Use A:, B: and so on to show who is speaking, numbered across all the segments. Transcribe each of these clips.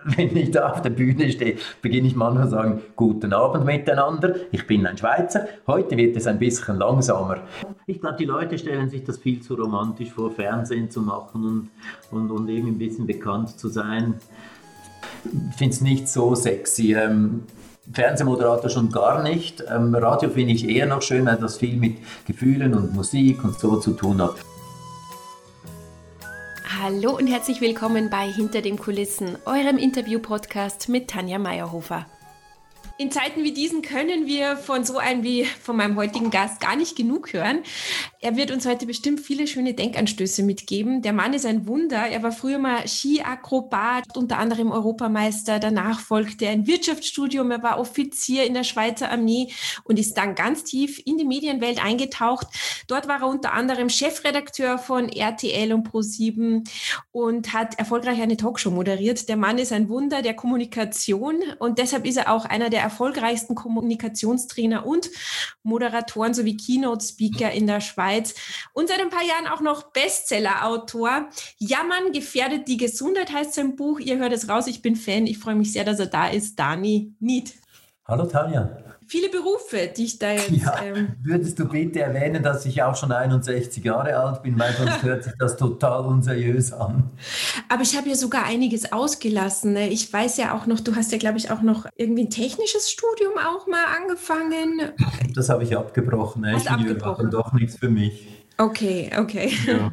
A: wenn ich da auf der Bühne stehe, beginne ich manchmal zu sagen, guten Abend miteinander, ich bin ein Schweizer, heute wird es ein bisschen langsamer. Ich glaube, die Leute stellen sich das viel zu romantisch vor, Fernsehen zu machen und, und, und irgendwie ein bisschen bekannt zu sein. Ich finde es nicht so sexy. Ähm, Fernsehmoderator schon gar nicht. Ähm, Radio finde ich eher noch schön, weil das viel mit Gefühlen und Musik und so zu tun hat.
B: Hallo und herzlich willkommen bei Hinter den Kulissen, eurem Interview-Podcast mit Tanja Meyerhofer. In Zeiten wie diesen können wir von so einem wie von meinem heutigen Gast gar nicht genug hören. Er wird uns heute bestimmt viele schöne Denkanstöße mitgeben. Der Mann ist ein Wunder. Er war früher mal Skiakrobat, unter anderem Europameister. Danach folgte ein Wirtschaftsstudium. Er war Offizier in der Schweizer Armee und ist dann ganz tief in die Medienwelt eingetaucht. Dort war er unter anderem Chefredakteur von RTL und Pro7 und hat erfolgreich eine Talkshow moderiert. Der Mann ist ein Wunder der Kommunikation und deshalb ist er auch einer der erfolgreichsten Kommunikationstrainer und Moderatoren sowie Keynote-Speaker in der Schweiz und seit ein paar Jahren auch noch Bestseller-Autor. Jammern gefährdet die Gesundheit heißt sein Buch. Ihr hört es raus, ich bin Fan. Ich freue mich sehr, dass er da ist. Dani Nied.
A: Hallo Tanja
B: viele Berufe, die ich da jetzt.
A: Ja, ähm, würdest du bitte erwähnen, dass ich auch schon 61 Jahre alt bin, weil sonst hört sich das total unseriös an.
B: Aber ich habe ja sogar einiges ausgelassen. Ne? Ich weiß ja auch noch, du hast ja, glaube ich, auch noch irgendwie ein technisches Studium auch mal angefangen.
A: Das habe ich abgebrochen. Ne? Ingenieur abgebrochen. doch nichts für mich.
B: Okay, okay. Ja.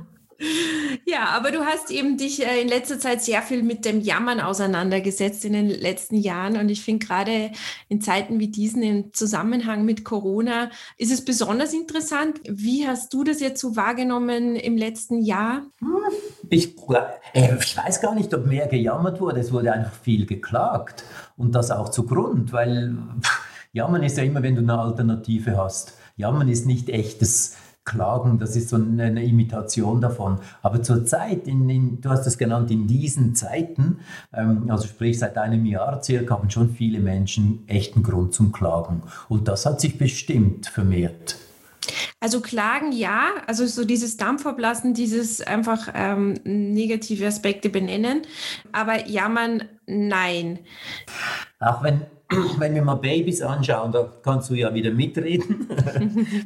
B: Ja, aber du hast eben dich äh, in letzter Zeit sehr viel mit dem Jammern auseinandergesetzt in den letzten Jahren. Und ich finde gerade in Zeiten wie diesen im Zusammenhang mit Corona ist es besonders interessant. Wie hast du das jetzt so wahrgenommen im letzten Jahr?
A: Ich, äh, ich weiß gar nicht, ob mehr gejammert wurde. Es wurde einfach viel geklagt. Und das auch zu Grund, weil Jammern ist ja immer, wenn du eine Alternative hast. Jammern ist nicht echtes Klagen, das ist so eine Imitation davon. Aber zurzeit, in, in, du hast es genannt, in diesen Zeiten, ähm, also sprich seit einem Jahr circa, haben schon viele Menschen echten Grund zum Klagen. Und das hat sich bestimmt vermehrt.
B: Also Klagen ja, also so dieses Dampfverblassen, dieses einfach ähm, negative Aspekte benennen, aber jammern nein.
A: Auch wenn wenn wir mal Babys anschauen, da kannst du ja wieder mitreden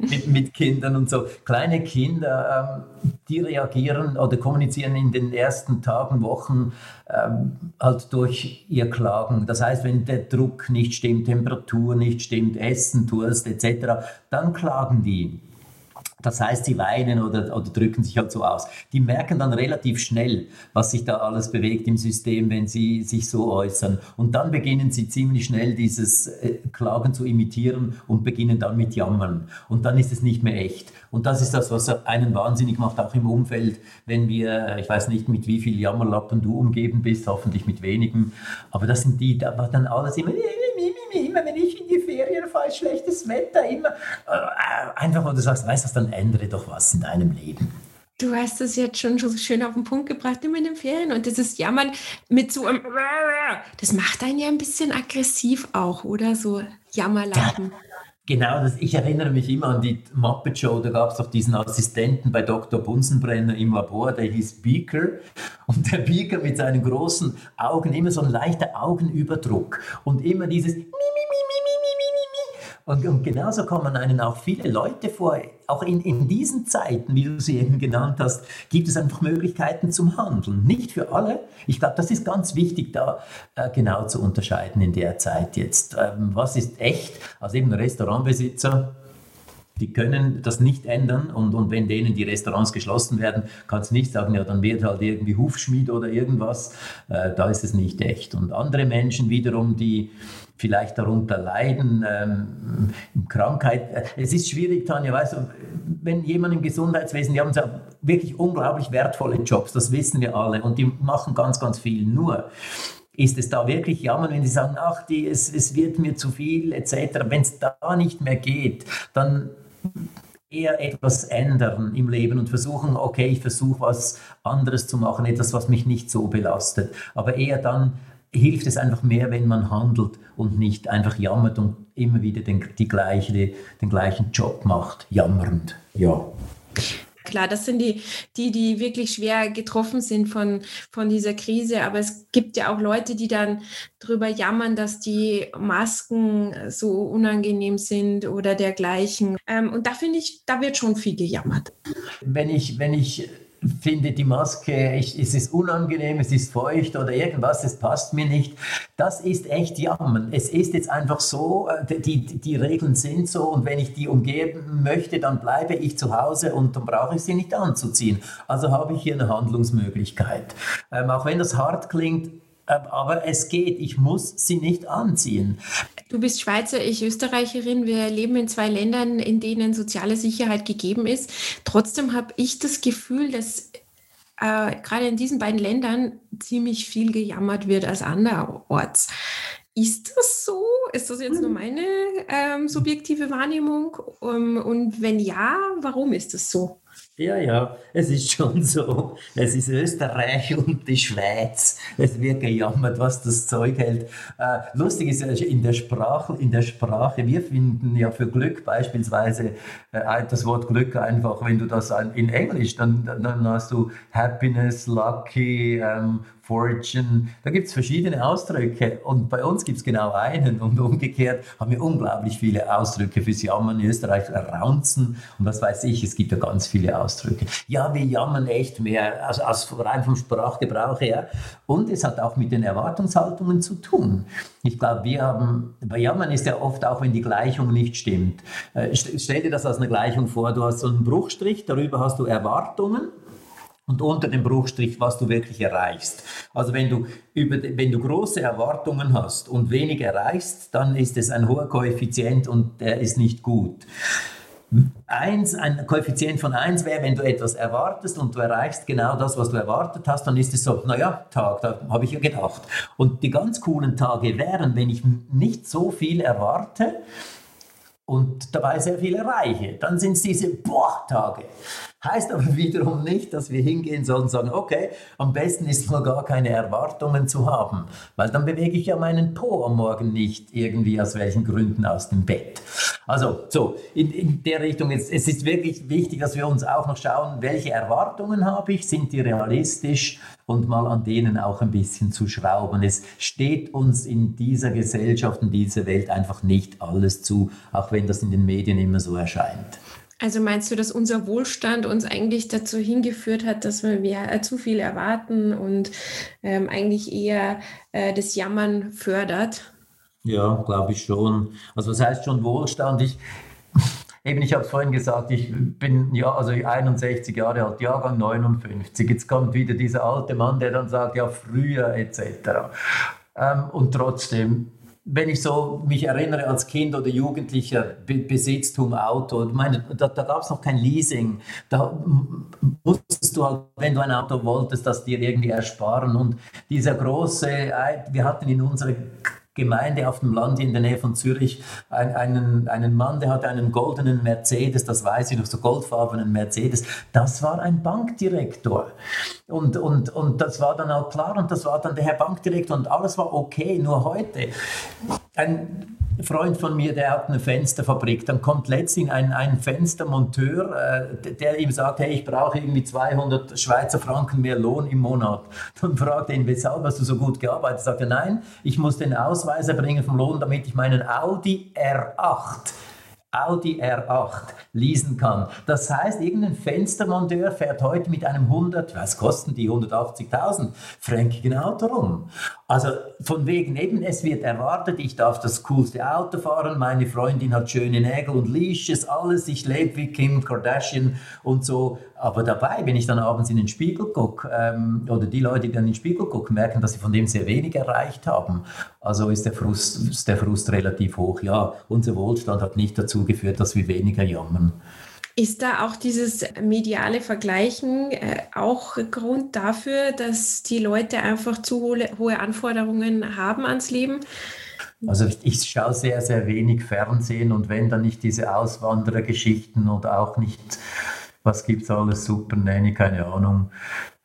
A: mit, mit Kindern und so. Kleine Kinder, ähm, die reagieren oder kommunizieren in den ersten Tagen, Wochen ähm, halt durch ihr Klagen. Das heißt, wenn der Druck nicht stimmt, Temperatur nicht stimmt, Essen, Durst etc., dann klagen die. Das heißt, sie weinen oder, oder drücken sich halt so aus. Die merken dann relativ schnell, was sich da alles bewegt im System, wenn sie sich so äußern. Und dann beginnen sie ziemlich schnell dieses äh, Klagen zu imitieren und beginnen dann mit Jammern. Und dann ist es nicht mehr echt. Und das ist das, was einen wahnsinnig macht, auch im Umfeld, wenn wir, ich weiß nicht, mit wie viel Jammerlappen du umgeben bist, hoffentlich mit wenigen. Aber das sind die, da war dann alles immer immer wenn ich in die Ferien fahre, schlechtes Wetter, immer. Äh, einfach, wo du sagst, weißt du was, dann ändere doch was in deinem Leben.
B: Du hast es jetzt schon so schön auf den Punkt gebracht, immer in den Ferien. Und das ist Jammern mit so einem. Das macht einen ja ein bisschen aggressiv auch, oder? So Jammerlappen. Ja.
A: Genau, das, ich erinnere mich immer an die Muppet Show, da gab es doch diesen Assistenten bei Dr. Bunsenbrenner im Labor, der hieß Beaker. Und der Beaker mit seinen großen Augen, immer so ein leichter Augenüberdruck und immer dieses und, und genauso kommen einen auch viele Leute vor, auch in, in diesen Zeiten, wie du sie eben genannt hast, gibt es einfach Möglichkeiten zum Handeln. Nicht für alle. Ich glaube, das ist ganz wichtig, da äh, genau zu unterscheiden in der Zeit jetzt. Ähm, was ist echt? Also eben Restaurantbesitzer, die können das nicht ändern und, und wenn denen die Restaurants geschlossen werden, kannst du nicht sagen, ja, dann wird halt irgendwie Hufschmied oder irgendwas. Äh, da ist es nicht echt. Und andere Menschen wiederum, die vielleicht darunter leiden, ähm, Krankheit. Es ist schwierig, Tanja, weißt du, wenn jemand im Gesundheitswesen, die haben so wirklich unglaublich wertvolle Jobs, das wissen wir alle, und die machen ganz, ganz viel. Nur ist es da wirklich Jammern, wenn sie sagen, ach, die, es, es wird mir zu viel, etc. Wenn es da nicht mehr geht, dann eher etwas ändern im Leben und versuchen, okay, ich versuche was anderes zu machen, etwas, was mich nicht so belastet. Aber eher dann hilft es einfach mehr, wenn man handelt und nicht einfach jammert und immer wieder den, die gleiche, den gleichen Job macht, jammernd. Ja.
B: Klar, das sind die, die, die wirklich schwer getroffen sind von, von dieser Krise. Aber es gibt ja auch Leute, die dann darüber jammern, dass die Masken so unangenehm sind oder dergleichen. Ähm, und da finde ich, da wird schon viel gejammert.
A: Wenn ich, wenn ich finde die Maske, ich, es ist unangenehm, es ist feucht oder irgendwas, es passt mir nicht. Das ist echt Jammern. Es ist jetzt einfach so, äh, die, die Regeln sind so und wenn ich die umgeben möchte, dann bleibe ich zu Hause und dann brauche ich sie nicht anzuziehen. Also habe ich hier eine Handlungsmöglichkeit. Ähm, auch wenn das hart klingt, aber es geht, ich muss sie nicht anziehen.
B: Du bist Schweizer, ich Österreicherin. Wir leben in zwei Ländern, in denen soziale Sicherheit gegeben ist. Trotzdem habe ich das Gefühl, dass äh, gerade in diesen beiden Ländern ziemlich viel gejammert wird als anderorts. Ist das so? Ist das jetzt nur mhm. meine ähm, subjektive Wahrnehmung? Um, und wenn ja, warum ist das so?
A: Ja, ja, es ist schon so. Es ist Österreich und die Schweiz. Es wird gejammert, was das Zeug hält. Äh, lustig ist in der Sprache, in der Sprache, wir finden ja für Glück beispielsweise äh, das Wort Glück einfach, wenn du das in Englisch, dann, dann hast du Happiness, Lucky, ähm, Fortune, da gibt es verschiedene Ausdrücke. Und bei uns gibt es genau einen. Und umgekehrt haben wir unglaublich viele Ausdrücke fürs Jammern in Österreich, Raunzen. Und was weiß ich, es gibt ja ganz viele Ausdrücke. Ja, wir jammern echt mehr, also, also rein vom Sprachgebrauch her. Und es hat auch mit den Erwartungshaltungen zu tun. Ich glaube, wir haben, bei Jammern ist ja oft auch, wenn die Gleichung nicht stimmt. Äh, stell dir das als eine Gleichung vor, du hast so einen Bruchstrich, darüber hast du Erwartungen und unter dem Bruchstrich, was du wirklich erreichst. Also wenn du, über, wenn du große Erwartungen hast und wenig erreichst, dann ist es ein hoher Koeffizient und der ist nicht gut. Eins, ein Koeffizient von 1 wäre, wenn du etwas erwartest und du erreichst genau das, was du erwartet hast, dann ist es so, naja, Tag, da habe ich ja gedacht. Und die ganz coolen Tage wären, wenn ich nicht so viel erwarte und dabei sehr viel erreiche, dann sind es diese Boah-Tage. Heißt aber wiederum nicht, dass wir hingehen sollen und sagen, okay, am besten ist mal gar keine Erwartungen zu haben, weil dann bewege ich ja meinen Po am Morgen nicht irgendwie aus welchen Gründen aus dem Bett. Also so, in, in der Richtung, jetzt, es ist wirklich wichtig, dass wir uns auch noch schauen, welche Erwartungen habe ich, sind die realistisch und mal an denen auch ein bisschen zu schrauben. Es steht uns in dieser Gesellschaft, in dieser Welt einfach nicht alles zu, auch wenn das in den Medien immer so erscheint.
B: Also meinst du, dass unser Wohlstand uns eigentlich dazu hingeführt hat, dass wir mehr, äh, zu viel erwarten und ähm, eigentlich eher äh, das Jammern fördert?
A: Ja, glaube ich schon. Also was heißt schon Wohlstand? Ich, eben, ich habe es vorhin gesagt, ich bin ja, also 61 Jahre alt, Jahrgang 59. Jetzt kommt wieder dieser alte Mann, der dann sagt, ja, früher etc. Ähm, und trotzdem, wenn ich so mich erinnere als Kind oder Jugendlicher, Be Besitztum, Auto, meine, da, da gab es noch kein Leasing. Da musstest du halt, wenn du ein Auto wolltest, das dir irgendwie ersparen. Und dieser große, wir hatten in unserer Gemeinde auf dem Land in der Nähe von Zürich einen, einen Mann, der hatte einen goldenen Mercedes, das weiß ich noch, so goldfarbenen Mercedes. Das war ein Bankdirektor. Und, und, und das war dann auch klar und das war dann der Herr Bankdirektor und alles war okay. Nur heute, ein Freund von mir, der hat eine Fensterfabrik, dann kommt letztlich ein, ein Fenstermonteur, äh, der ihm sagt, hey, ich brauche irgendwie 200 Schweizer Franken mehr Lohn im Monat. Dann fragt er ihn, weshalb hast du so gut gearbeitet? Sagt er, nein, ich muss den Ausweis erbringen vom Lohn, damit ich meinen Audi R8 Audi R8 leasen kann. Das heißt, irgendein Fenstermonteur fährt heute mit einem 100, was kosten die 180.000 fränkigen Auto rum. Also von wegen eben, es wird erwartet, ich darf das coolste Auto fahren, meine Freundin hat schöne Nägel und Leashes, alles, ich lebe wie Kim Kardashian und so. Aber dabei, wenn ich dann abends in den Spiegel gucke, ähm, oder die Leute, die dann in den Spiegel gucken, merken, dass sie von dem sehr wenig erreicht haben. Also ist der Frust, ist der Frust relativ hoch. Ja, unser Wohlstand hat nicht dazu geführt, dass wir weniger jammern.
B: Ist da auch dieses mediale Vergleichen äh, auch Grund dafür, dass die Leute einfach zu hohe, Anforderungen haben ans Leben?
A: Also ich, ich, schaue sehr, sehr wenig Fernsehen und wenn dann nicht diese Auswanderergeschichten oder auch nicht, was gibt es alles, Super Nanny, keine Ahnung.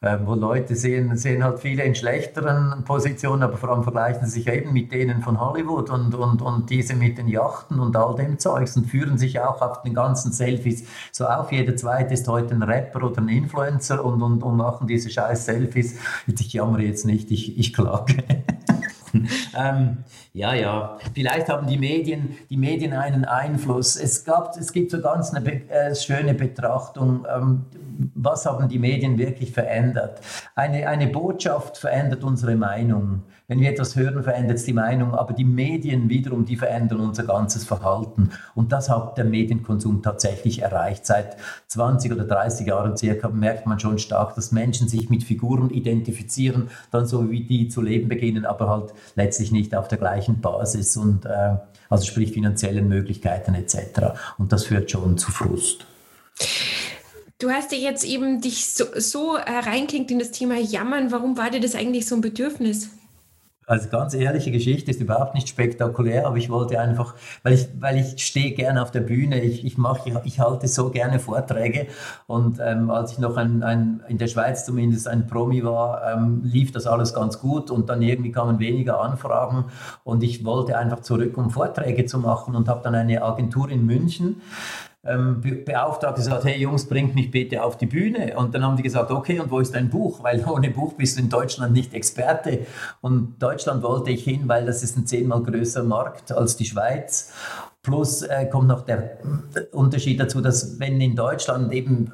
A: Äh, wo Leute sehen, sehen halt viele in schlechteren Positionen, aber vor allem vergleichen sie sich eben mit denen von Hollywood und, und, und diese mit den Yachten und all dem Zeugs und führen sich auch auf den ganzen Selfies so auf. Jeder zweite ist heute ein Rapper oder ein Influencer und, und, und machen diese scheiß Selfies. Ich jammere jetzt nicht, ich, ich klage. ähm, ja, ja, vielleicht haben die Medien, die Medien einen Einfluss. Es, gab, es gibt so ganz eine äh, schöne Betrachtung, ähm, was haben die Medien wirklich verändert. Eine, eine Botschaft verändert unsere Meinung. Wenn wir etwas hören, verändert es die Meinung, aber die Medien wiederum, die verändern unser ganzes Verhalten. Und das hat der Medienkonsum tatsächlich erreicht. Seit 20 oder 30 Jahren circa merkt man schon stark, dass Menschen sich mit Figuren identifizieren, dann so wie die zu leben beginnen, aber halt letztlich nicht auf der gleichen Basis und äh, also sprich finanziellen Möglichkeiten etc. Und das führt schon zu Frust.
B: Du hast ja jetzt eben dich so, so äh, reinklingt in das Thema Jammern. Warum war dir das eigentlich so ein Bedürfnis?
A: Also ganz ehrliche Geschichte ist überhaupt nicht spektakulär, aber ich wollte einfach, weil ich, weil ich stehe gerne auf der Bühne, ich, ich, mache, ich, halte so gerne Vorträge. Und ähm, als ich noch ein, ein, in der Schweiz zumindest ein Promi war, ähm, lief das alles ganz gut und dann irgendwie kamen weniger Anfragen. Und ich wollte einfach zurück, um Vorträge zu machen und habe dann eine Agentur in München ähm, beauftragt, gesagt, hey Jungs, bringt mich bitte auf die Bühne. Und dann haben die gesagt, okay, und wo ist dein Buch? Weil ohne Buch bist du in Deutschland nicht Experte. Und Deutschland wollte ich hin, weil das ist ein zehnmal größer Markt als die Schweiz. Plus äh, kommt noch der Unterschied dazu, dass wenn in Deutschland eben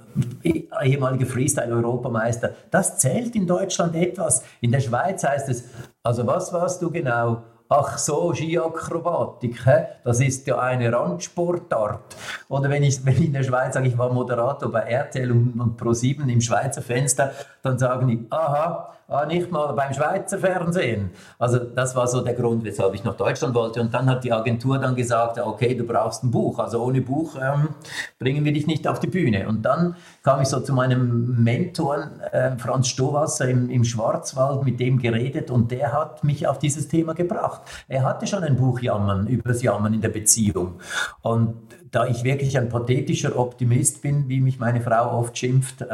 A: ehemalige Freestyle-Europameister, das zählt in Deutschland etwas. In der Schweiz heißt es, also was warst du genau? Ach so, Skiakrobatik, hä? das ist ja eine Randsportart. Oder wenn ich, wenn ich in der Schweiz sage, ich war Moderator bei RTL und, und Pro7 im Schweizer Fenster, dann sagen die, aha, ah, nicht mal beim Schweizer Fernsehen. Also das war so der Grund, weshalb ich nach Deutschland wollte. Und dann hat die Agentur dann gesagt, okay, du brauchst ein Buch. Also ohne Buch ähm, bringen wir dich nicht auf die Bühne. Und dann kam ich so zu meinem Mentor, äh, Franz Stowasser im, im Schwarzwald, mit dem geredet und der hat mich auf dieses Thema gebracht. Er hatte schon ein Buch Jammern, über das Jammern in der Beziehung. Und da ich wirklich ein pathetischer Optimist bin, wie mich meine Frau oft schimpft, äh,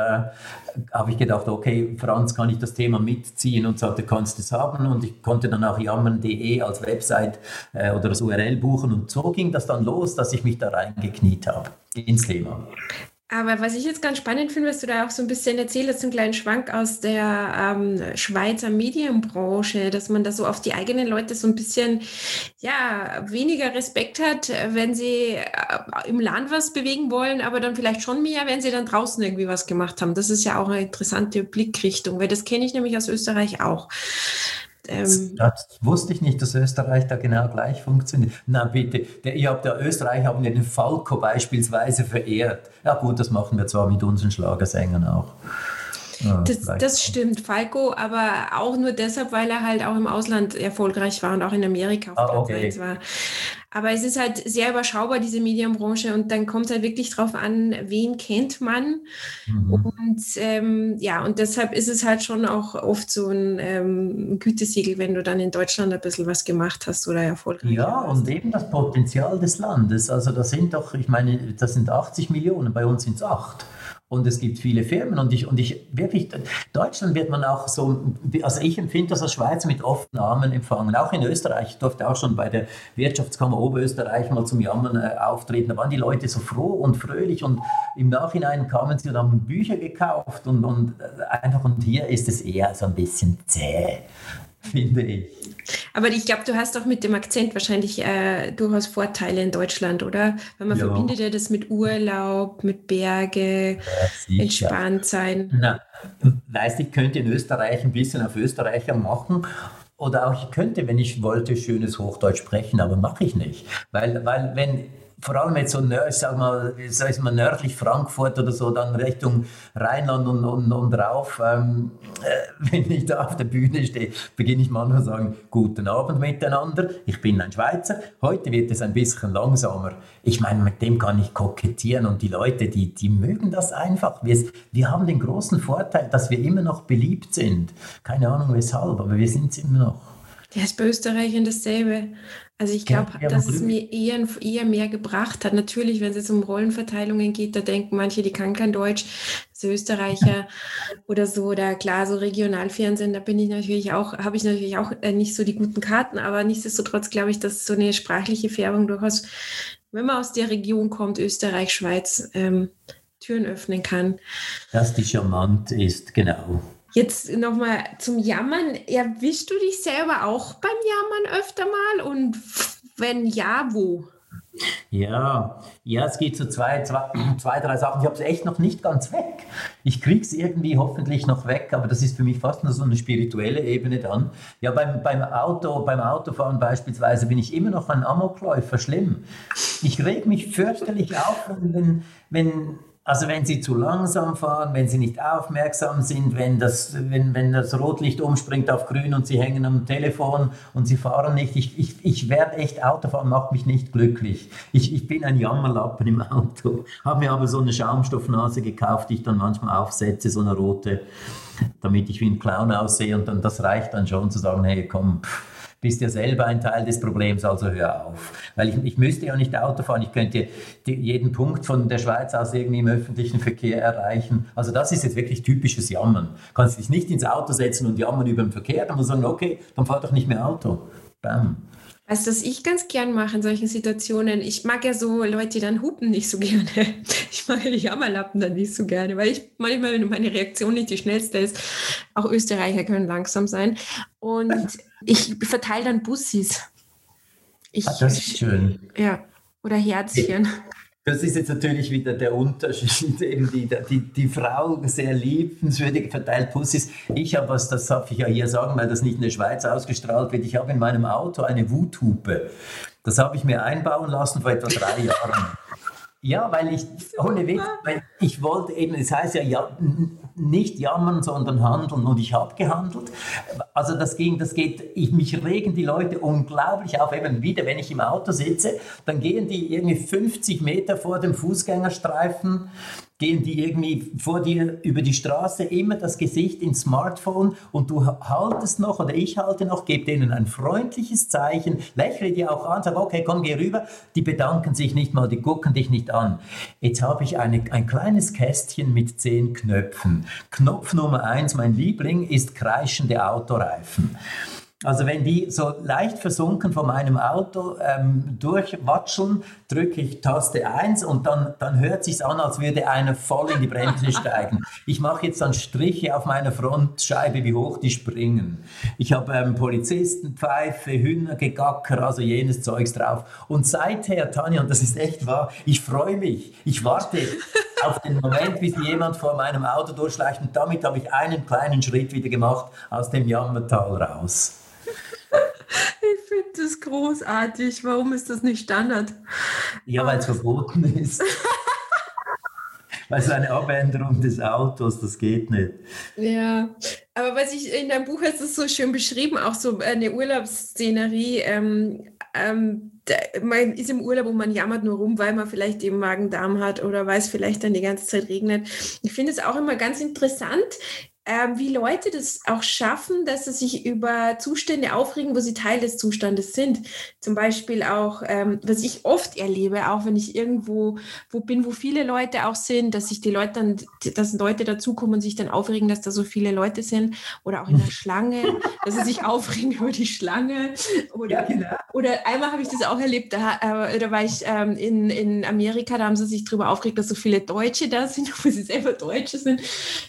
A: habe ich gedacht, okay, Franz, kann ich das Thema mitziehen und sagte, kannst es haben. Und ich konnte dann auch jammern.de als Website äh, oder das URL buchen. Und so ging das dann los, dass ich mich da reingekniet habe ins Thema.
B: Aber was ich jetzt ganz spannend finde, was du da auch so ein bisschen erzählst, einen kleinen Schwank aus der ähm, Schweizer Medienbranche, dass man da so auf die eigenen Leute so ein bisschen ja, weniger Respekt hat, wenn sie äh, im Land was bewegen wollen, aber dann vielleicht schon mehr, wenn sie dann draußen irgendwie was gemacht haben. Das ist ja auch eine interessante Blickrichtung, weil das kenne ich nämlich aus Österreich auch.
A: Ähm, das wusste ich nicht, dass Österreich da genau gleich funktioniert. Na bitte, der, ihr habt ja Österreich haben ja den Falco beispielsweise verehrt. Ja gut, das machen wir zwar mit unseren Schlagersängern auch.
B: Ja, das, das, stimmt, Falco, aber auch nur deshalb, weil er halt auch im Ausland erfolgreich war und auch in Amerika auf
A: ah, okay.
B: war. Aber es ist halt sehr überschaubar, diese Medienbranche, und dann kommt halt wirklich drauf an, wen kennt man. Mhm. Und ähm, ja, und deshalb ist es halt schon auch oft so ein ähm, Gütesiegel, wenn du dann in Deutschland ein bisschen was gemacht hast oder erfolgreich
A: Ja,
B: warst.
A: und eben das Potenzial des Landes. Also das sind doch, ich meine, das sind 80 Millionen, bei uns sind es 8 und es gibt viele Firmen und ich, und ich wirklich, Deutschland wird man auch so, also ich empfinde das als Schweizer mit offenen Armen empfangen, auch in Österreich, ich durfte auch schon bei der Wirtschaftskammer Oberösterreich mal zum Jammern äh, auftreten, da waren die Leute so froh und fröhlich und im Nachhinein kamen sie und haben Bücher gekauft und, und äh, einfach, und hier ist es eher so ein bisschen zäh finde ich.
B: Aber ich glaube, du hast auch mit dem Akzent wahrscheinlich äh, durchaus Vorteile in Deutschland, oder? Weil man ja. verbindet ja das mit Urlaub, mit Berge, ja, entspannt sein.
A: Na, weißt ich könnte in Österreich ein bisschen auf Österreicher machen. Oder auch ich könnte, wenn ich wollte, schönes Hochdeutsch sprechen, aber mache ich nicht. Weil, weil wenn vor allem jetzt so, ich sag mal, sag mal nördlich Frankfurt oder so, dann Richtung Rheinland und, und, und rauf, ähm, äh, wenn ich da auf der Bühne stehe, beginne ich manchmal zu sagen, guten Abend miteinander, ich bin ein Schweizer, heute wird es ein bisschen langsamer. Ich meine, mit dem kann ich kokettieren und die Leute, die, die mögen das einfach. Wir, wir haben den großen Vorteil, dass wir immer noch beliebt sind. Keine Ahnung weshalb, aber wir sind es immer noch.
B: Der ist bei Österreichern dasselbe. Also ich glaube, ja, dass es mir eher, eher mehr gebracht hat. Natürlich, wenn es jetzt um Rollenverteilungen geht, da denken manche, die kann kein Deutsch, so Österreicher oder so, oder klar, so Regionalfernsehen, da bin ich natürlich auch, habe ich natürlich auch äh, nicht so die guten Karten, aber nichtsdestotrotz glaube ich, dass so eine sprachliche Färbung durchaus, wenn man aus der Region kommt, Österreich, Schweiz, ähm, Türen öffnen kann.
A: Dass die charmant ist, genau.
B: Jetzt nochmal zum Jammern. Erwischst du dich selber auch beim Jammern öfter mal? Und wenn ja, wo?
A: Ja, ja, es geht so zwei, zwei, zwei drei Sachen. Ich habe es echt noch nicht ganz weg. Ich kriege es irgendwie hoffentlich noch weg, aber das ist für mich fast nur so eine spirituelle Ebene dann. Ja, beim, beim, Auto, beim Autofahren beispielsweise bin ich immer noch ein Amokläufer, schlimm. Ich reg mich fürchterlich auf, wenn, wenn also wenn Sie zu langsam fahren, wenn Sie nicht aufmerksam sind, wenn das, wenn, wenn das Rotlicht umspringt auf grün und Sie hängen am Telefon und Sie fahren nicht, ich, ich, ich werde echt, Autofahren macht mich nicht glücklich. Ich, ich bin ein Jammerlappen im Auto, habe mir aber so eine Schaumstoffnase gekauft, die ich dann manchmal aufsetze, so eine rote, damit ich wie ein Clown aussehe und dann das reicht dann schon zu sagen, hey komm, pff, bist ja selber ein Teil des Problems, also hör auf. Weil ich, ich müsste ja nicht Auto fahren, ich könnte die, jeden Punkt von der Schweiz aus irgendwie im öffentlichen Verkehr erreichen. Also das ist jetzt wirklich typisches Jammern. Du kannst dich nicht ins Auto setzen und jammern über den Verkehr, dann muss sagen, okay, dann fahr doch nicht mehr Auto. Bam.
B: Weißt du, was ich ganz gern mache in solchen Situationen? Ich mag ja so Leute, die dann hupen nicht so gerne. Ich mag ja die Jammerlappen dann nicht so gerne, weil ich manchmal, wenn meine Reaktion nicht die schnellste ist, auch Österreicher können langsam sein. Und ich verteile dann Bussis.
A: Ich, ah, das ist schön.
B: Ja, oder Herzchen.
A: Das ist jetzt natürlich wieder der Unterschied, eben die, die, die Frau sehr liebenswürdig verteilt Pussys. Ich habe was, das darf ich ja hier sagen, weil das nicht in der Schweiz ausgestrahlt wird. Ich habe in meinem Auto eine Wuthupe. Das habe ich mir einbauen lassen vor etwa drei Jahren. Ja, weil ich, ohne Witz, weil ich wollte eben, es heißt ja, ja nicht jammern, sondern handeln und ich habe gehandelt. Also das ging, das geht, ich, mich regen die Leute unglaublich auf, eben wieder, wenn ich im Auto sitze, dann gehen die irgendwie 50 Meter vor dem Fußgängerstreifen gehen die irgendwie vor dir über die Straße, immer das Gesicht ins Smartphone und du haltest noch oder ich halte noch, gebe denen ein freundliches Zeichen, lächle dir auch an, sag, okay, komm, geh rüber. Die bedanken sich nicht mal, die gucken dich nicht an. Jetzt habe ich eine, ein kleines Kästchen mit zehn Knöpfen. Knopf Nummer eins, mein Liebling, ist kreischende Autoreifen. Also wenn die so leicht versunken von meinem Auto ähm, durchwatscheln, drücke ich Taste 1 und dann, dann hört sich an, als würde einer voll in die Bremse steigen. Ich mache jetzt dann Striche auf meiner Frontscheibe, wie hoch die springen. Ich habe ähm, Polizisten, Pfeife, Hühner, Gegacker, also jenes Zeugs drauf. Und seither, Tanja, und das ist echt wahr, ich freue mich. Ich warte auf den Moment, bis jemand vor meinem Auto durchschleicht und damit habe ich einen kleinen Schritt wieder gemacht aus dem Jammertal raus.
B: Ich finde das großartig. Warum ist das nicht Standard?
A: Ja, weil es verboten ist. weil es eine Abänderung des Autos, das geht nicht.
B: Ja, aber was ich in deinem Buch hast es so schön beschrieben, auch so eine Urlaubsszenerie. Ähm, ähm, man ist im Urlaub und man jammert nur rum, weil man vielleicht eben Magen-Darm hat oder weil es vielleicht dann die ganze Zeit regnet. Ich finde es auch immer ganz interessant, wie Leute das auch schaffen, dass sie sich über Zustände aufregen, wo sie Teil des Zustandes sind. Zum Beispiel auch, ähm, was ich oft erlebe, auch wenn ich irgendwo wo bin, wo viele Leute auch sind, dass sich die Leute dann, dass Leute dazukommen und sich dann aufregen, dass da so viele Leute sind oder auch in der Schlange, dass sie sich aufregen über die Schlange. Oder, ja, genau. oder einmal habe ich das auch erlebt, da, äh, da war ich ähm, in, in Amerika, da haben sie sich darüber aufgeregt, dass so viele Deutsche da sind, obwohl sie selber Deutsche sind.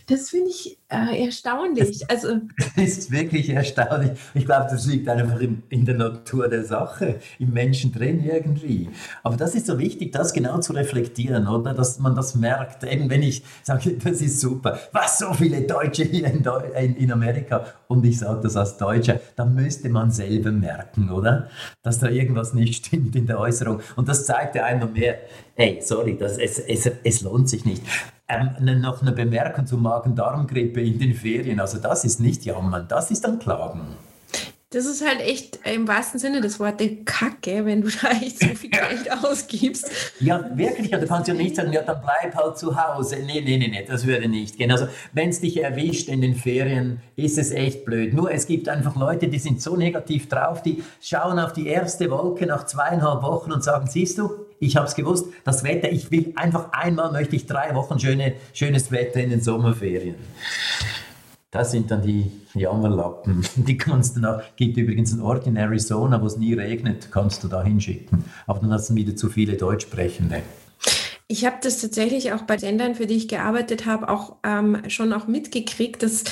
B: Das finde ich äh, erstaunlich.
A: Das, also, ist wirklich erstaunlich. Ich glaube, das liegt einfach in, in, der Natur der Sache, im Menschen drin irgendwie. Aber das ist so wichtig, das genau zu reflektieren, oder? Dass man das merkt. Eben wenn ich sage, das ist super, was so viele Deutsche hier in, in, in Amerika und ich sage das als Deutscher, dann müsste man selber merken, oder? Dass da irgendwas nicht stimmt in der Äußerung. Und das zeigt ja einmal mehr, hey, sorry, das, es, es, es lohnt sich nicht. Ähm, ne, noch eine Bemerkung zur Magen-Darm-Grippe in den Ferien. Also das ist nicht jammern, das ist dann Klagen.
B: das ist halt echt im wahrsten Sinne des Wortes Kacke, wenn du da echt so viel Geld ausgibst.
A: Ja, wirklich. Du kannst ja nicht sagen, ja, dann bleib halt zu Hause. Nee, nee, nee, nee, das würde nicht gehen. Also, wenn es dich erwischt in den Ferien, ist es echt blöd. Nur es gibt einfach Leute, die sind so negativ drauf, die schauen auf die erste Wolke nach zweieinhalb Wochen und sagen, siehst du, ich habe es gewusst, das Wetter, ich will einfach einmal, möchte ich drei Wochen schöne, schönes Wetter in den Sommerferien. Das sind dann die Jammerlappen. Die kannst du noch, gibt übrigens einen Ort in Arizona, wo es nie regnet, kannst du da hinschicken. Aber dann hast du wieder zu viele Deutschsprechende.
B: Ich habe das tatsächlich auch bei Sendern, für die ich gearbeitet habe, auch ähm, schon auch mitgekriegt, dass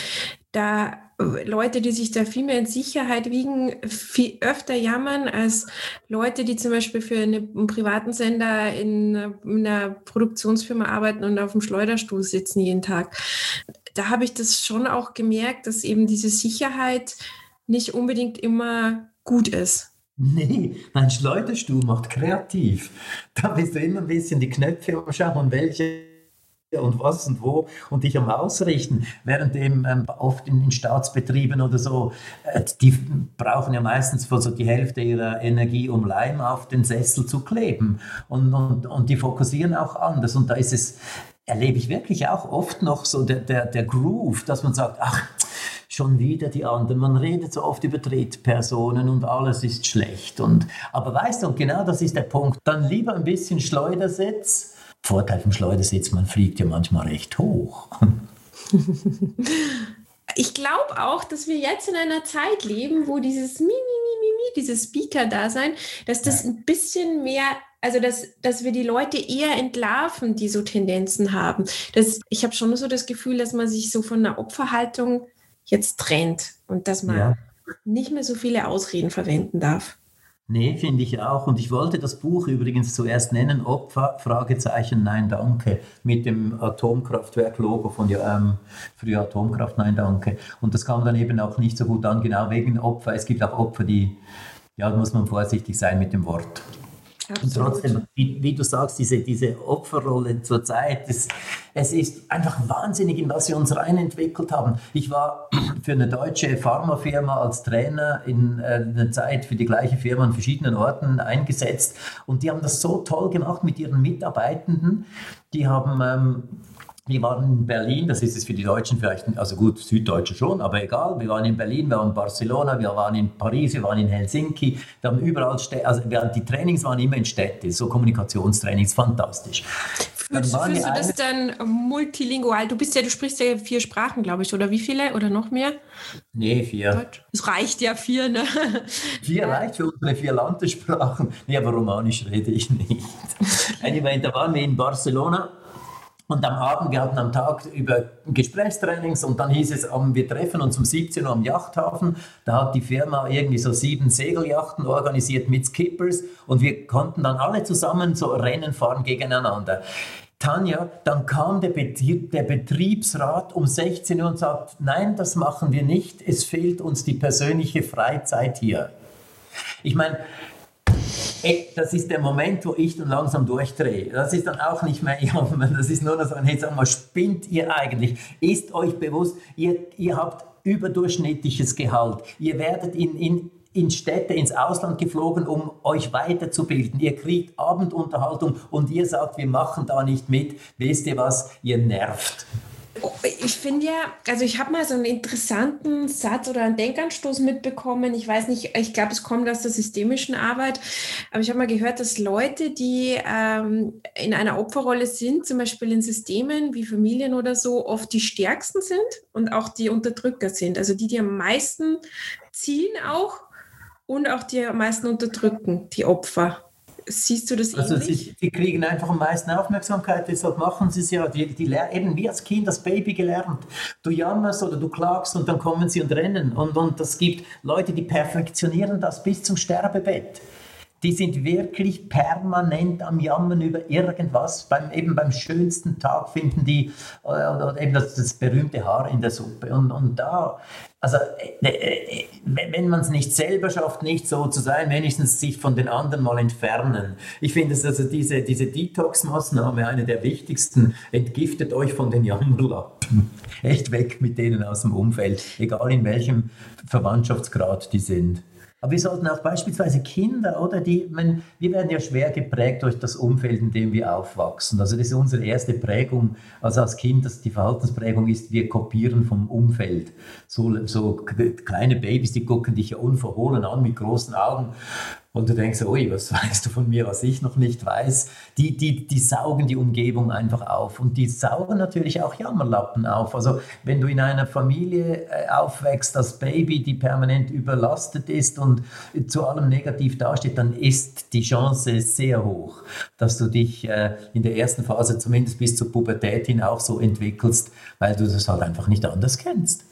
B: da Leute, die sich da viel mehr in Sicherheit wiegen, viel öfter jammern als Leute, die zum Beispiel für eine, einen privaten Sender in, in einer Produktionsfirma arbeiten und auf dem Schleuderstuhl sitzen jeden Tag da habe ich das schon auch gemerkt, dass eben diese Sicherheit nicht unbedingt immer gut ist.
A: Nee, mein Schleuderstuhl macht kreativ. Da bist du immer ein bisschen die Knöpfe umschauen, welche und was und wo und dich am Ausrichten. Währenddem ähm, oft in, in, Staatsbetrieben oder so, äh, die brauchen ja meistens für so die Hälfte ihrer Energie, um Leim auf den Sessel zu kleben. Und, und, und die fokussieren auch anders. Und da ist es erlebe ich wirklich auch oft noch so der, der, der Groove, dass man sagt, ach, schon wieder die anderen. Man redet so oft über Drittpersonen und alles ist schlecht. Und, aber weißt du, genau das ist der Punkt. Dann lieber ein bisschen Schleudersitz. Vorteil vom Schleudersitz, man fliegt ja manchmal recht hoch.
B: ich glaube auch, dass wir jetzt in einer Zeit leben, wo dieses Mimi, Mimi, Mimi, dieses Speaker-Dasein, dass das ein bisschen mehr also, dass, dass wir die Leute eher entlarven, die so Tendenzen haben. Das, ich habe schon so das Gefühl, dass man sich so von einer Opferhaltung jetzt trennt und dass man ja. nicht mehr so viele Ausreden verwenden darf.
A: Nee, finde ich auch. Und ich wollte das Buch übrigens zuerst nennen, Opfer, Fragezeichen, Nein, Danke, mit dem Atomkraftwerk-Logo von ähm, früher Atomkraft, Nein, Danke. Und das kam dann eben auch nicht so gut an, genau wegen Opfer. Es gibt auch Opfer, die, ja, da muss man vorsichtig sein mit dem Wort. Und trotzdem, wie, wie, du sagst, diese, diese Opferrolle zur Zeit, das, es ist einfach wahnsinnig, in was wir uns reinentwickelt haben. Ich war für eine deutsche Pharmafirma als Trainer in äh, einer Zeit für die gleiche Firma an verschiedenen Orten eingesetzt und die haben das so toll gemacht mit ihren Mitarbeitenden. Die haben ähm, wir waren in Berlin, das ist es für die Deutschen vielleicht, also gut, Süddeutsche schon, aber egal. Wir waren in Berlin, wir waren in Barcelona, wir waren in Paris, wir waren in Helsinki. Wir haben überall, Städte, also die Trainings waren immer in Städten, so Kommunikationstrainings, fantastisch.
B: Fühlst, fühlst du das dann multilingual? Du bist ja, du sprichst ja vier Sprachen, glaube ich, oder wie viele? Oder noch mehr?
A: Nee, vier.
B: Es reicht ja vier, ne?
A: Vier reicht für unsere vier Landessprachen. Nee, aber Romanisch rede ich nicht. Anyway, da waren wir in Barcelona und am Abend, wir hatten am Tag über Gesprächstrainings und dann hieß es, wir treffen uns um 17 Uhr am Yachthafen. Da hat die Firma irgendwie so sieben Segeljachten organisiert mit Skippers und wir konnten dann alle zusammen so Rennen fahren gegeneinander. Tanja, dann kam der, Betrieb, der Betriebsrat um 16 Uhr und sagt, nein, das machen wir nicht, es fehlt uns die persönliche Freizeit hier. Ich meine, das ist der Moment, wo ich dann langsam durchdrehe. Das ist dann auch nicht mehr das ist nur noch so ein, hey, sag mal, spinnt ihr eigentlich? Ist euch bewusst, ihr, ihr habt überdurchschnittliches Gehalt. Ihr werdet in, in, in Städte, ins Ausland geflogen, um euch weiterzubilden. Ihr kriegt Abendunterhaltung und ihr sagt, wir machen da nicht mit. Wisst ihr was? Ihr nervt.
B: Ich finde ja, also ich habe mal so einen interessanten Satz oder einen Denkanstoß mitbekommen. Ich weiß nicht, ich glaube, es kommt aus der systemischen Arbeit, aber ich habe mal gehört, dass Leute, die ähm, in einer Opferrolle sind, zum Beispiel in Systemen wie Familien oder so, oft die stärksten sind und auch die Unterdrücker sind. Also die, die am meisten ziehen auch und auch die am meisten unterdrücken, die Opfer. Siehst du das
A: also ähnlich? Sie, die kriegen einfach am meisten Aufmerksamkeit, deshalb machen sie es ja. Die, die eben wie als Kind, das Baby gelernt. Du jammerst oder du klagst und dann kommen sie und rennen. Und, und das gibt Leute, die perfektionieren das bis zum Sterbebett. Die sind wirklich permanent am Jammern über irgendwas. Beim, eben beim schönsten Tag finden die äh, oder eben das, das, berühmte Haar in der Suppe. Und, und da, also äh, äh, wenn man es nicht selber schafft, nicht so zu sein, wenigstens sich von den anderen mal entfernen. Ich finde also diese, diese Detox-Maßnahme eine der wichtigsten. Entgiftet euch von den Jammerlappen. Echt weg mit denen aus dem Umfeld, egal in welchem Verwandtschaftsgrad die sind. Aber wir sollten auch beispielsweise Kinder, oder die, wenn, wir werden ja schwer geprägt durch das Umfeld, in dem wir aufwachsen. Also das ist unsere erste Prägung, also als Kind, dass die Verhaltensprägung ist, wir kopieren vom Umfeld. So, so kleine Babys, die gucken dich ja unverhohlen an mit großen Augen und du denkst, ui, was weißt du von mir, was ich noch nicht weiß? Die, die, die saugen die Umgebung einfach auf und die saugen natürlich auch Jammerlappen auf. Also wenn du in einer Familie äh, aufwächst als Baby, die permanent überlastet ist und zu allem negativ dasteht, dann ist die Chance sehr hoch, dass du dich äh, in der ersten Phase zumindest bis zur Pubertät hin auch so entwickelst, weil du das halt einfach nicht anders kennst.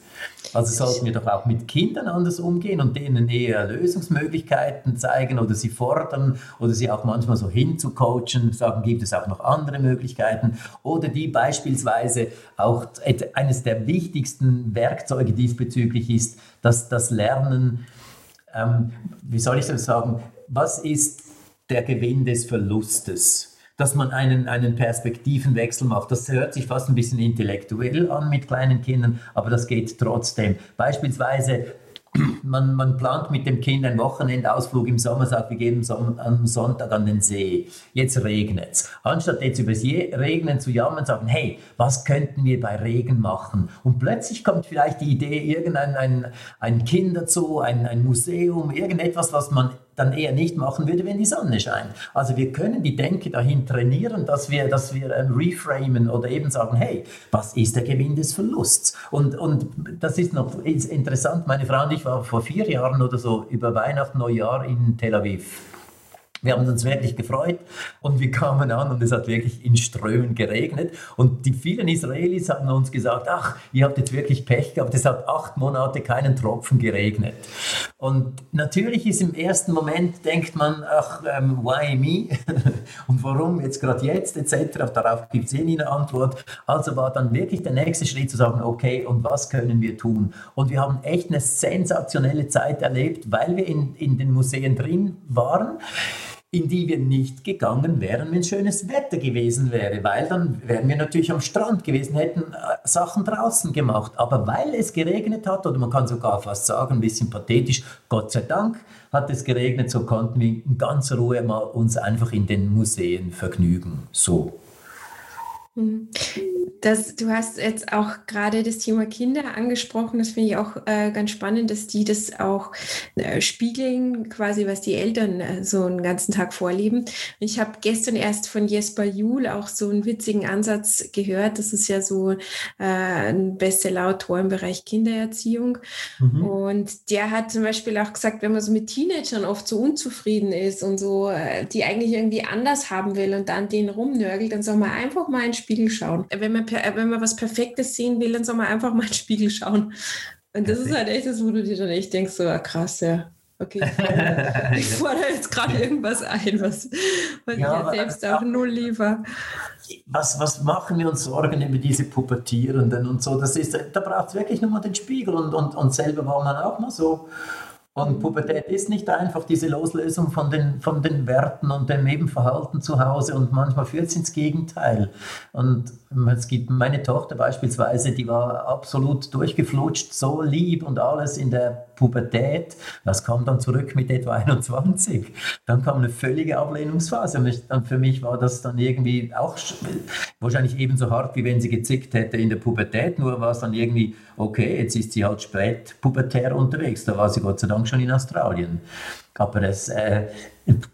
A: Also sollten wir doch auch mit Kindern anders umgehen und denen eher Lösungsmöglichkeiten zeigen oder sie fordern oder sie auch manchmal so hinzucoachen, sagen, gibt es auch noch andere Möglichkeiten oder die beispielsweise auch eines der wichtigsten Werkzeuge diesbezüglich ist, dass das Lernen, ähm, wie soll ich das sagen, was ist der Gewinn des Verlustes? Dass man einen, einen Perspektivenwechsel macht. Das hört sich fast ein bisschen intellektuell an mit kleinen Kindern, aber das geht trotzdem. Beispielsweise man, man, plant mit dem Kind einen Wochenendausflug im Sommer, sagt, wir gehen am Sonntag an den See. Jetzt regnet es. Anstatt jetzt über das Regnen zu jammern, sagen, hey, was könnten wir bei Regen machen? Und plötzlich kommt vielleicht die Idee, irgendein ein, ein Kinderzoo, ein, ein Museum, irgendetwas, was man dann eher nicht machen würde, wenn die Sonne scheint. Also wir können die Denke dahin trainieren, dass wir, dass wir ähm, reframen oder eben sagen, hey, was ist der Gewinn des Verlusts? Und, und das ist noch ist interessant, meine Frau und ich waren vor vier Jahren oder so über Weihnachten, Neujahr in Tel Aviv. Wir haben uns wirklich gefreut und wir kamen an und es hat wirklich in Strömen geregnet. Und die vielen Israelis haben uns gesagt, ach, ihr habt jetzt wirklich Pech gehabt, es hat acht Monate keinen Tropfen geregnet. Und natürlich ist im ersten Moment, denkt man, ach, ähm, why me? und warum jetzt gerade jetzt etc. Darauf gibt es eh nie eine Antwort. Also war dann wirklich der nächste Schritt zu sagen, okay, und was können wir tun? Und wir haben echt eine sensationelle Zeit erlebt, weil wir in, in den Museen drin waren in die wir nicht gegangen wären, wenn schönes Wetter gewesen wäre, weil dann wären wir natürlich am Strand gewesen, hätten äh, Sachen draußen gemacht. Aber weil es geregnet hat, oder man kann sogar fast sagen, ein bisschen pathetisch, Gott sei Dank hat es geregnet, so konnten wir in ganzer Ruhe mal uns einfach in den Museen vergnügen. So.
B: Mhm. Das, du hast jetzt auch gerade das Thema Kinder angesprochen. Das finde ich auch äh, ganz spannend, dass die das auch äh, spiegeln, quasi was die Eltern äh, so einen ganzen Tag vorleben. Ich habe gestern erst von Jesper Juhl auch so einen witzigen Ansatz gehört. Das ist ja so äh, ein Bestseller-Autor im Bereich Kindererziehung. Mhm. Und der hat zum Beispiel auch gesagt, wenn man so mit Teenagern oft so unzufrieden ist und so, äh, die eigentlich irgendwie anders haben will und dann den rumnörgelt, dann soll man einfach mal in den Spiegel schauen. Wenn man wenn man was Perfektes sehen will, dann soll man einfach mal in den Spiegel schauen. Und das Perfekt. ist halt echt das, wo du dir dann echt denkst, so ah, krass, ja. Okay, ich fordere jetzt gerade irgendwas ein, was, was ja, ich ja selbst auch null liefer.
A: Was, was machen wir uns Sorgen über diese Pubertierenden und so? Das ist, da braucht es wirklich nochmal den Spiegel und, und, und selber war man auch mal so. Und Pubertät ist nicht einfach diese Loslösung von den, von den Werten und dem Nebenverhalten zu Hause und manchmal führt es ins Gegenteil. Und es gibt meine Tochter beispielsweise, die war absolut durchgeflutscht, so lieb und alles in der Pubertät. Das kam dann zurück mit etwa 21. Dann kam eine völlige Ablehnungsphase. Und ich, dann für mich war das dann irgendwie auch wahrscheinlich ebenso hart, wie wenn sie gezickt hätte in der Pubertät. Nur war es dann irgendwie, okay, jetzt ist sie halt spät pubertär unterwegs. Da war sie Gott sei Dank schon in Australien. Aber das äh,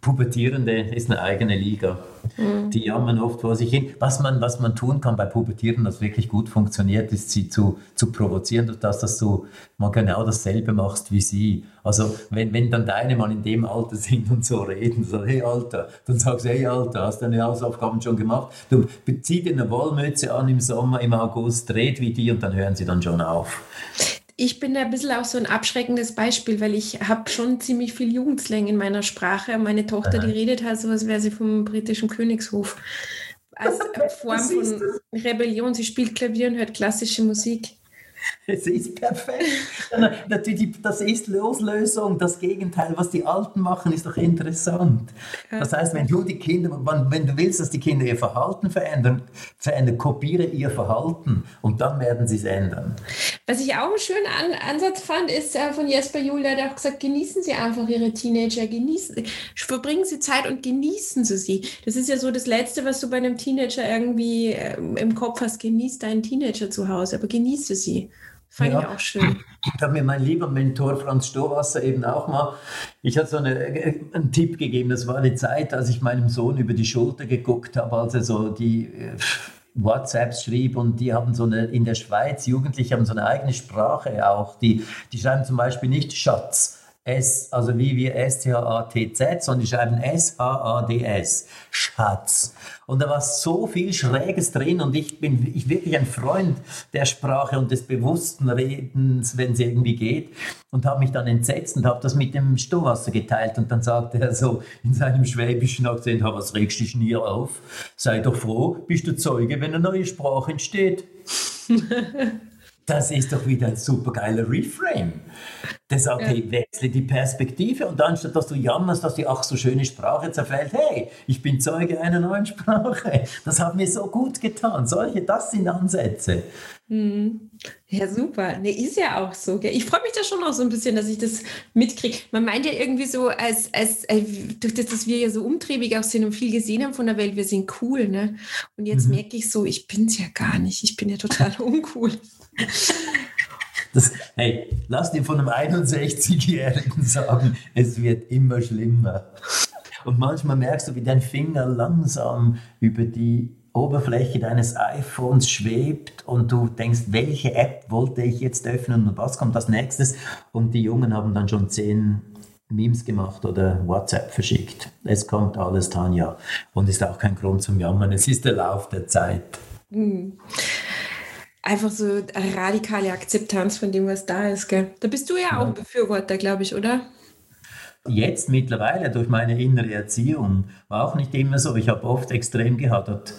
A: Pubertierende ist eine eigene Liga. Mhm. Die jammern oft vor sich hin. Was man, was man tun kann bei Pubertieren, das wirklich gut funktioniert, ist sie zu, zu provozieren, dass, dass du mal genau dasselbe machst wie sie. Also wenn, wenn dann deine mal in dem Alter sind und so reden, so hey Alter, dann sagst du, hey Alter, hast deine Hausaufgaben schon gemacht? Du zieh dir eine Wollmütze an im Sommer, im August, dreht wie die und dann hören sie dann schon auf.
B: Ich bin da ein bisschen auch so ein abschreckendes Beispiel, weil ich habe schon ziemlich viel Jugendslang in meiner Sprache. Meine Tochter, die redet halt so, als wäre sie vom britischen Königshof. Als Form von Rebellion. Sie spielt Klavier und hört klassische Musik.
A: Es ist perfekt. Das ist Loslösung. Das Gegenteil, was die Alten machen, ist doch interessant. Das heißt, wenn du die Kinder, wenn du willst, dass die Kinder ihr Verhalten verändern, verändern kopiere ihr Verhalten und dann werden sie es ändern.
B: Was ich auch einen schönen An Ansatz fand, ist äh, von Jesper Juhl, der hat auch gesagt, genießen Sie einfach Ihre Teenager, genießen, verbringen Sie Zeit und genießen Sie sie. Das ist ja so das Letzte, was du bei einem Teenager irgendwie äh, im Kopf hast, genieß deinen Teenager zu Hause, aber genieße sie. Fand ja. ich auch schön.
A: Da hat mir mein lieber Mentor Franz Stohwasser eben auch mal, ich hatte so eine, einen Tipp gegeben, das war die Zeit, als ich meinem Sohn über die Schulter geguckt habe, als er so die äh, WhatsApps schrieb und die haben so eine, in der Schweiz, Jugendliche haben so eine eigene Sprache auch, die, die schreiben zum Beispiel nicht Schatz, S, also wie wir S-T-H-A-T-Z, sondern die schreiben S-H-A-D-S, Schatz. Und da war so viel Schräges drin und ich bin ich wirklich ein Freund der Sprache und des bewussten Redens, wenn es irgendwie geht. Und habe mich dann entsetzt und habe das mit dem Stohwasser geteilt. Und dann sagte er so in seinem schwäbischen Akzent, was regst dich nie auf? Sei doch froh, bist du Zeuge, wenn eine neue Sprache entsteht. das ist doch wieder ein supergeiler Reframe. Der sagt, ja. hey, wechsle die Perspektive und anstatt dass du jammerst, dass die ach so schöne Sprache zerfällt, hey, ich bin Zeuge einer neuen Sprache. Das hat mir so gut getan. Solche, das sind Ansätze.
B: Hm. Ja, super. Nee, ist ja auch so. Gell? Ich freue mich da schon auch so ein bisschen, dass ich das mitkriege. Man meint ja irgendwie so, als, als, als, äh, durch das, dass wir ja so umtriebig auch sind und viel gesehen haben von der Welt, wir sind cool, ne? Und jetzt mhm. merke ich so, ich bin es ja gar nicht. Ich bin ja total uncool.
A: Das, hey, lass dir von einem 61-Jährigen sagen, es wird immer schlimmer. Und manchmal merkst du, wie dein Finger langsam über die Oberfläche deines iPhones schwebt und du denkst, welche App wollte ich jetzt öffnen und was kommt als nächstes? Und die Jungen haben dann schon zehn Memes gemacht oder WhatsApp verschickt. Es kommt alles, Tanja. Und ist auch kein Grund zum Jammern, es ist der Lauf der Zeit. Mhm
B: einfach so radikale Akzeptanz von dem, was da ist. Gell? Da bist du ja auch Befürworter, glaube ich, oder?
A: Jetzt mittlerweile durch meine innere Erziehung war auch nicht immer so. Ich habe oft extrem gehadert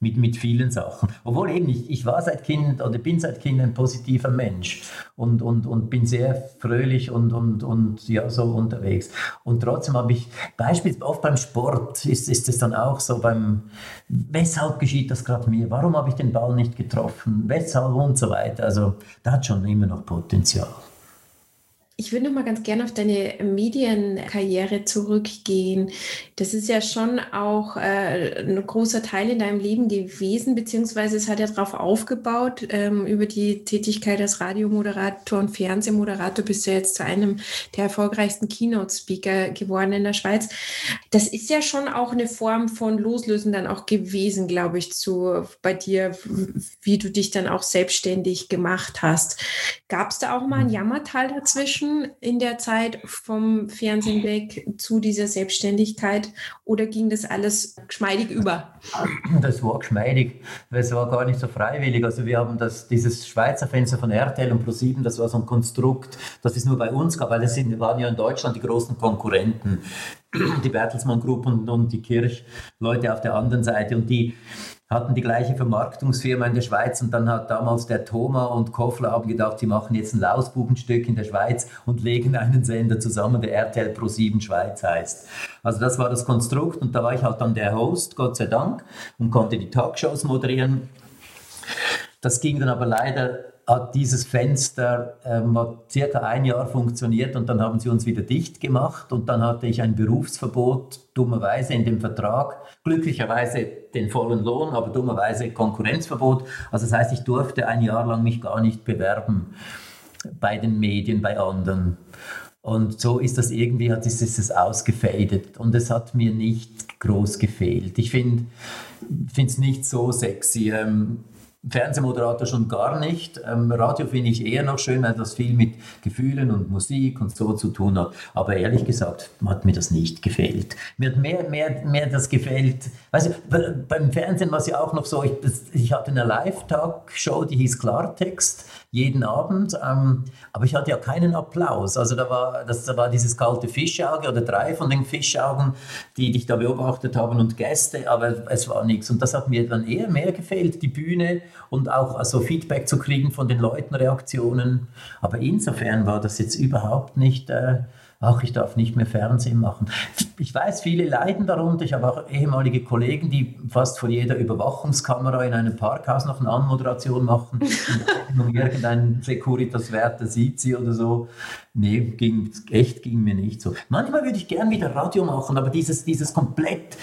A: mit, mit vielen Sachen. Obwohl eben, ich, ich war seit Kind oder bin seit Kind ein positiver Mensch und, und, und bin sehr fröhlich und, und, und ja, so unterwegs. Und trotzdem habe ich, beispielsweise oft beim Sport ist, ist es dann auch so beim, weshalb geschieht das gerade mir? Warum habe ich den Ball nicht getroffen? Weshalb und so weiter. Also da hat schon immer noch Potenzial.
B: Ich würde noch mal ganz gerne auf deine Medienkarriere zurückgehen. Das ist ja schon auch äh, ein großer Teil in deinem Leben gewesen, beziehungsweise es hat ja darauf aufgebaut. Ähm, über die Tätigkeit als Radiomoderator und Fernsehmoderator bist du jetzt zu einem der erfolgreichsten Keynote-Speaker geworden in der Schweiz. Das ist ja schon auch eine Form von Loslösen dann auch gewesen, glaube ich, zu bei dir, wie du dich dann auch selbstständig gemacht hast. Gab es da auch mal ein Jammertal dazwischen? In der Zeit vom Fernsehen weg zu dieser Selbstständigkeit oder ging das alles geschmeidig über?
A: Das war geschmeidig, weil es war gar nicht so freiwillig. Also wir haben das, dieses Schweizer Fenster von RTL und Pro7, das war so ein Konstrukt, das es nur bei uns gab, weil das sind, waren ja in Deutschland die großen Konkurrenten die Bertelsmann Group und, und die Kirchleute auf der anderen Seite und die hatten die gleiche Vermarktungsfirma in der Schweiz und dann hat damals der Thoma und Koffler haben gedacht, sie machen jetzt ein Lausbubenstück in der Schweiz und legen einen Sender zusammen, der RTL Pro 7 Schweiz heißt. Also das war das Konstrukt und da war ich halt dann der Host, Gott sei Dank, und konnte die Talkshows moderieren. Das ging dann aber leider hat dieses Fenster ähm, hat circa ein Jahr funktioniert und dann haben sie uns wieder dicht gemacht und dann hatte ich ein Berufsverbot, dummerweise in dem Vertrag, glücklicherweise den vollen Lohn, aber dummerweise Konkurrenzverbot. Also das heißt, ich durfte ein Jahr lang mich gar nicht bewerben bei den Medien, bei anderen. Und so ist das irgendwie, hat ist es ausgefadet und es hat mir nicht groß gefehlt. Ich finde es nicht so sexy. Ähm, Fernsehmoderator schon gar nicht. Ähm, Radio finde ich eher noch schön, weil das viel mit Gefühlen und Musik und so zu tun hat. Aber ehrlich gesagt hat mir das nicht gefällt. Mir hat mehr, mehr, mehr das gefällt. Weißt du, beim Fernsehen war es ja auch noch so, ich, ich hatte eine Live-Talk-Show, die hieß Klartext jeden Abend. Ähm, aber ich hatte ja keinen Applaus. Also da war, das, da war dieses kalte Fischauge oder drei von den Fischaugen, die dich da beobachtet haben und Gäste, aber es war nichts. Und das hat mir dann eher mehr gefehlt, die Bühne und auch also Feedback zu kriegen von den Leuten, Reaktionen. Aber insofern war das jetzt überhaupt nicht... Äh, ach, ich darf nicht mehr Fernsehen machen. Ich weiß, viele leiden darunter. Ich habe auch ehemalige Kollegen, die fast vor jeder Überwachungskamera in einem Parkhaus noch eine Anmoderation machen und irgendein Securitas-Wärter sieht sie oder so. Nee, ging, echt ging mir nicht so. Manchmal würde ich gern wieder Radio machen, aber dieses, dieses komplett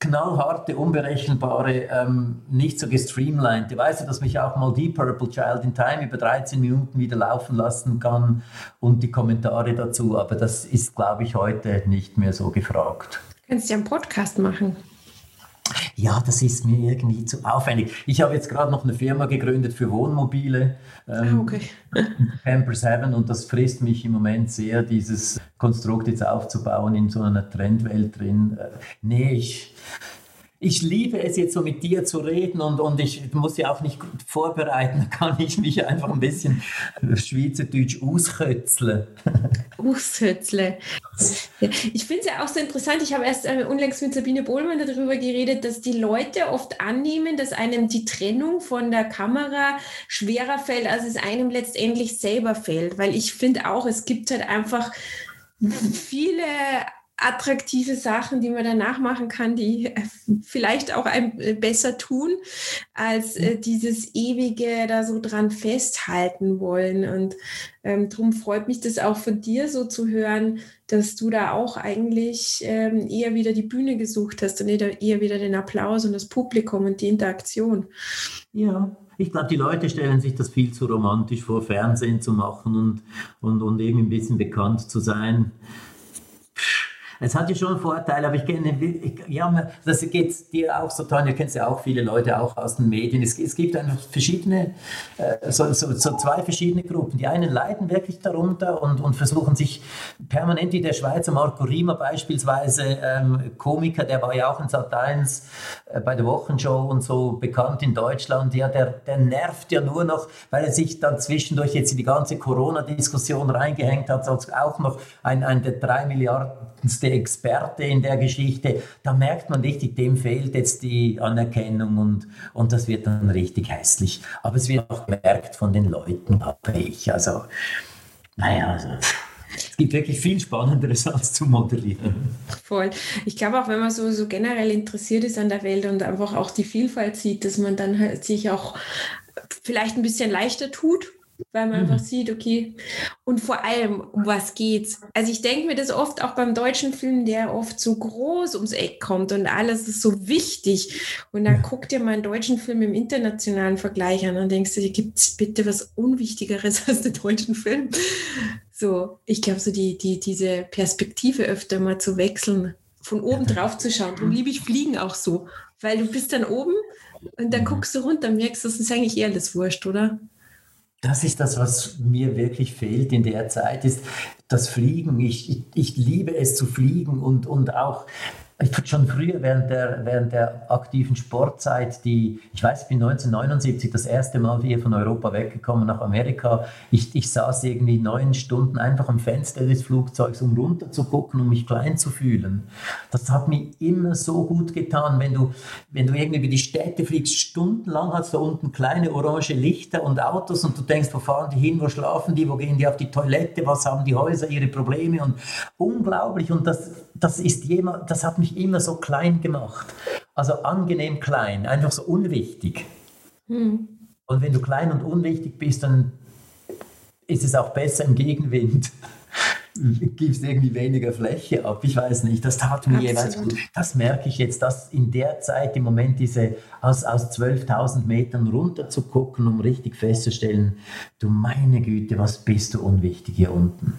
A: knallharte, unberechenbare, ähm, nicht so gestreamlined. Weißt du, dass mich auch mal Deep Purple Child in Time über 13 Minuten wieder laufen lassen kann und die Kommentare dazu, aber das ist, glaube ich, heute nicht mehr so gefragt.
B: Du kannst ja einen Podcast machen.
A: Ja, das ist mir irgendwie zu aufwendig. Ich habe jetzt gerade noch eine Firma gegründet für Wohnmobile, ähm, ah, okay. Camper 7, und das frisst mich im Moment sehr, dieses Konstrukt jetzt aufzubauen in so einer Trendwelt drin. Äh, nee, ich, ich liebe es jetzt so mit dir zu reden und, und ich muss ja auch nicht vorbereiten, da kann ich mich einfach ein bisschen schweizerdeutsch auskötzeln.
B: Auskötzeln. Ich finde es ja auch so interessant, ich habe erst äh, unlängst mit Sabine Bohlmann darüber geredet, dass die Leute oft annehmen, dass einem die Trennung von der Kamera schwerer fällt, als es einem letztendlich selber fällt. Weil ich finde auch, es gibt halt einfach viele attraktive Sachen, die man danach machen kann, die äh, vielleicht auch einem äh, besser tun, als äh, dieses ewige da so dran festhalten wollen. Und ähm, darum freut mich das auch von dir so zu hören, dass du da auch eigentlich ähm, eher wieder die Bühne gesucht hast und eher wieder den Applaus und das Publikum und die Interaktion.
A: Ja, ich glaube, die Leute stellen sich das viel zu romantisch vor, Fernsehen zu machen und, und, und eben ein bisschen bekannt zu sein. Es hat ja schon Vorteile, aber ich kenne, ja, das geht dir auch so, Tanja, kennst ja auch viele Leute auch aus den Medien. Es, es gibt einfach verschiedene, äh, so, so, so, zwei verschiedene Gruppen. Die einen leiden wirklich darunter und, und versuchen sich permanent, wie der Schweizer Marco Rima beispielsweise, ähm, Komiker, der war ja auch in Sat 1 äh, bei der Wochenshow und so bekannt in Deutschland, ja, der, der nervt ja nur noch, weil er sich dann zwischendurch jetzt in die ganze Corona-Diskussion reingehängt hat, als auch noch ein, ein der drei Experte in der Geschichte, da merkt man richtig, dem fehlt jetzt die Anerkennung und, und das wird dann richtig hässlich. Aber es wird auch gemerkt von den Leuten, ich. Also, naja, also. Es gibt wirklich viel Spannenderes als zu moderieren.
B: Voll. Ich glaube auch, wenn man so, so generell interessiert ist an der Welt und einfach auch die Vielfalt sieht, dass man dann halt sich auch vielleicht ein bisschen leichter tut weil man mhm. einfach sieht, okay, und vor allem, um was geht's? Also ich denke mir das oft auch beim deutschen Film, der oft so groß ums Eck kommt und alles ist so wichtig. Und dann ja. guck dir mal einen deutschen Film im internationalen Vergleich an und denkst du, gibt es bitte was Unwichtigeres als den deutschen Film? So, ich glaube, so die, die, diese Perspektive öfter mal zu wechseln, von oben drauf zu schauen. Darum liebe ich Fliegen auch so, weil du bist dann oben und dann mhm. guckst du runter und merkst, das ist eigentlich eher alles wurscht, oder?
A: Das ist das, was mir wirklich fehlt in der Zeit, ist das Fliegen. Ich, ich, ich liebe es zu fliegen und, und auch schon früher während der, während der aktiven Sportzeit, die, ich weiß, ich bin 1979 das erste Mal hier von Europa weggekommen nach Amerika. Ich, ich saß irgendwie neun Stunden einfach am Fenster des Flugzeugs, um runter zu gucken, um mich klein zu fühlen. Das hat mir immer so gut getan, wenn du, wenn du irgendwie über die Städte fliegst, stundenlang hast du unten kleine orange Lichter und Autos und du denkst, wo fahren die hin, wo schlafen die, wo gehen die auf die Toilette, was haben die Häuser, ihre Probleme und unglaublich und das, das ist jemand, das hat mich mich immer so klein gemacht. Also angenehm klein, einfach so unwichtig. Mhm. Und wenn du klein und unwichtig bist, dann ist es auch besser im Gegenwind. Gibst irgendwie weniger Fläche ab. Ich weiß nicht, das tat mir jeweils gut. Das merke ich jetzt, dass in der Zeit im Moment diese aus, aus 12.000 Metern runter zu gucken, um richtig festzustellen, du meine Güte, was bist du unwichtig hier unten.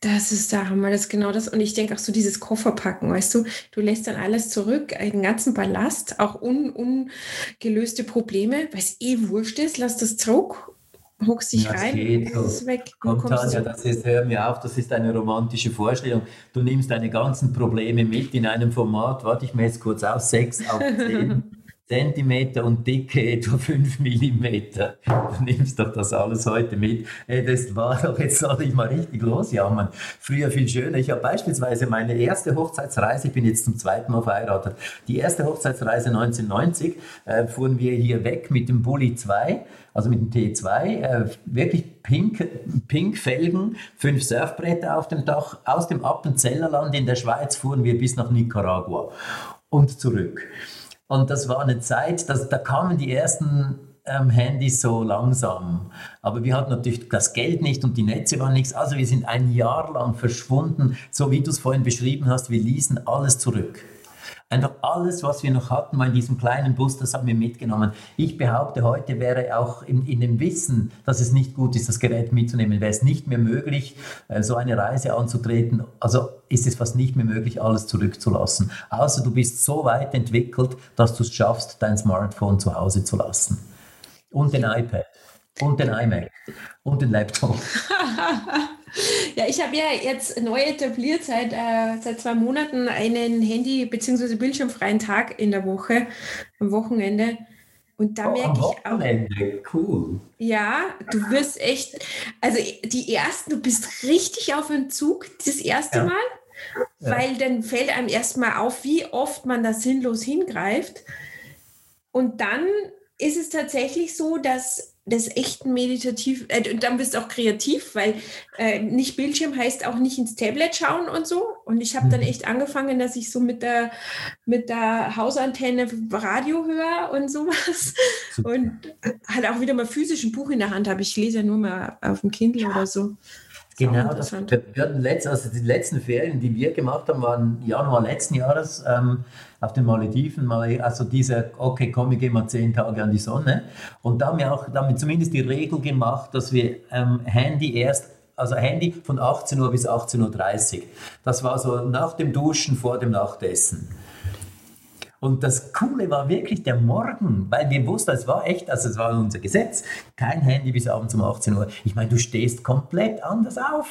B: Das ist der Hammer, das ist genau das. Und ich denke auch so dieses Kofferpacken, weißt du, du lässt dann alles zurück, den ganzen Ballast, auch un, ungelöste Probleme, weil es eh wurscht ist, lass das zurück, hockst dich ja, rein, geht
A: so. ist weg. Kommt Tanja, das ist, hör mir auf, das ist eine romantische Vorstellung. Du nimmst deine ganzen Probleme mit in einem Format, warte ich mir jetzt kurz aus, sechs auf zehn. Zentimeter und Dicke etwa 5 Millimeter. Du nimmst doch das alles heute mit. Das war doch, jetzt soll ich mal richtig losjammern. Früher viel schöner. Ich habe beispielsweise meine erste Hochzeitsreise, ich bin jetzt zum zweiten Mal verheiratet, die erste Hochzeitsreise 1990 äh, fuhren wir hier weg mit dem Bulli 2 also mit dem T2, äh, wirklich pink, pink Felgen, fünf Surfbretter auf dem Dach. Aus dem Appenzellerland in der Schweiz fuhren wir bis nach Nicaragua und zurück. Und das war eine Zeit, dass, da kamen die ersten ähm, Handys so langsam. Aber wir hatten natürlich das Geld nicht und die Netze waren nichts. Also wir sind ein Jahr lang verschwunden, so wie du es vorhin beschrieben hast. Wir ließen alles zurück. Einfach alles, was wir noch hatten, war in diesem kleinen Bus, das haben wir mitgenommen. Ich behaupte, heute wäre auch in, in dem Wissen, dass es nicht gut ist, das Gerät mitzunehmen, wäre es nicht mehr möglich, äh, so eine Reise anzutreten. Also ist es fast nicht mehr möglich, alles zurückzulassen. Außer du bist so weit entwickelt, dass du es schaffst, dein Smartphone zu Hause zu lassen. Und den iPad. Und den iMac. Und den Laptop.
B: Ja, ich habe ja jetzt neu etabliert seit, äh, seit zwei Monaten einen Handy- bzw. bildschirmfreien Tag in der Woche, am Wochenende. Und da oh, merke ich auch. Cool. Ja, du wirst echt, also die ersten, du bist richtig auf Entzug das erste ja. Mal, ja. weil dann fällt einem erstmal auf, wie oft man da sinnlos hingreift. Und dann ist es tatsächlich so, dass das echt meditativ, äh, und dann bist du auch kreativ, weil äh, nicht Bildschirm heißt auch nicht ins Tablet schauen und so. Und ich habe dann mhm. echt angefangen, dass ich so mit der, mit der Hausantenne Radio höre und sowas. Super. Und halt auch wieder mal physisch ein Buch in der Hand habe. Ich lese ja nur mal auf dem Kindle ja. oder so.
A: Genau, das, wir hatten letzt, also die letzten Ferien, die wir gemacht haben, waren Januar letzten Jahres ähm, auf den Malediven. Mal, also diese, okay, komm, wir gehen mal zehn Tage an die Sonne. Und da haben wir auch damit zumindest die Regel gemacht, dass wir ähm, Handy erst also Handy von 18 Uhr bis 18.30 Uhr. Das war so nach dem Duschen, vor dem Nachtessen. Und das Coole war wirklich der Morgen, weil wir wussten, es war echt, also es war unser Gesetz, kein Handy bis abends um 18 Uhr. Ich meine, du stehst komplett anders auf.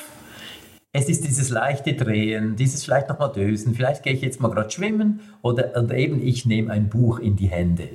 A: Es ist dieses leichte Drehen, dieses vielleicht nochmal Dösen, vielleicht gehe ich jetzt mal gerade schwimmen oder, oder eben ich nehme ein Buch in die Hände.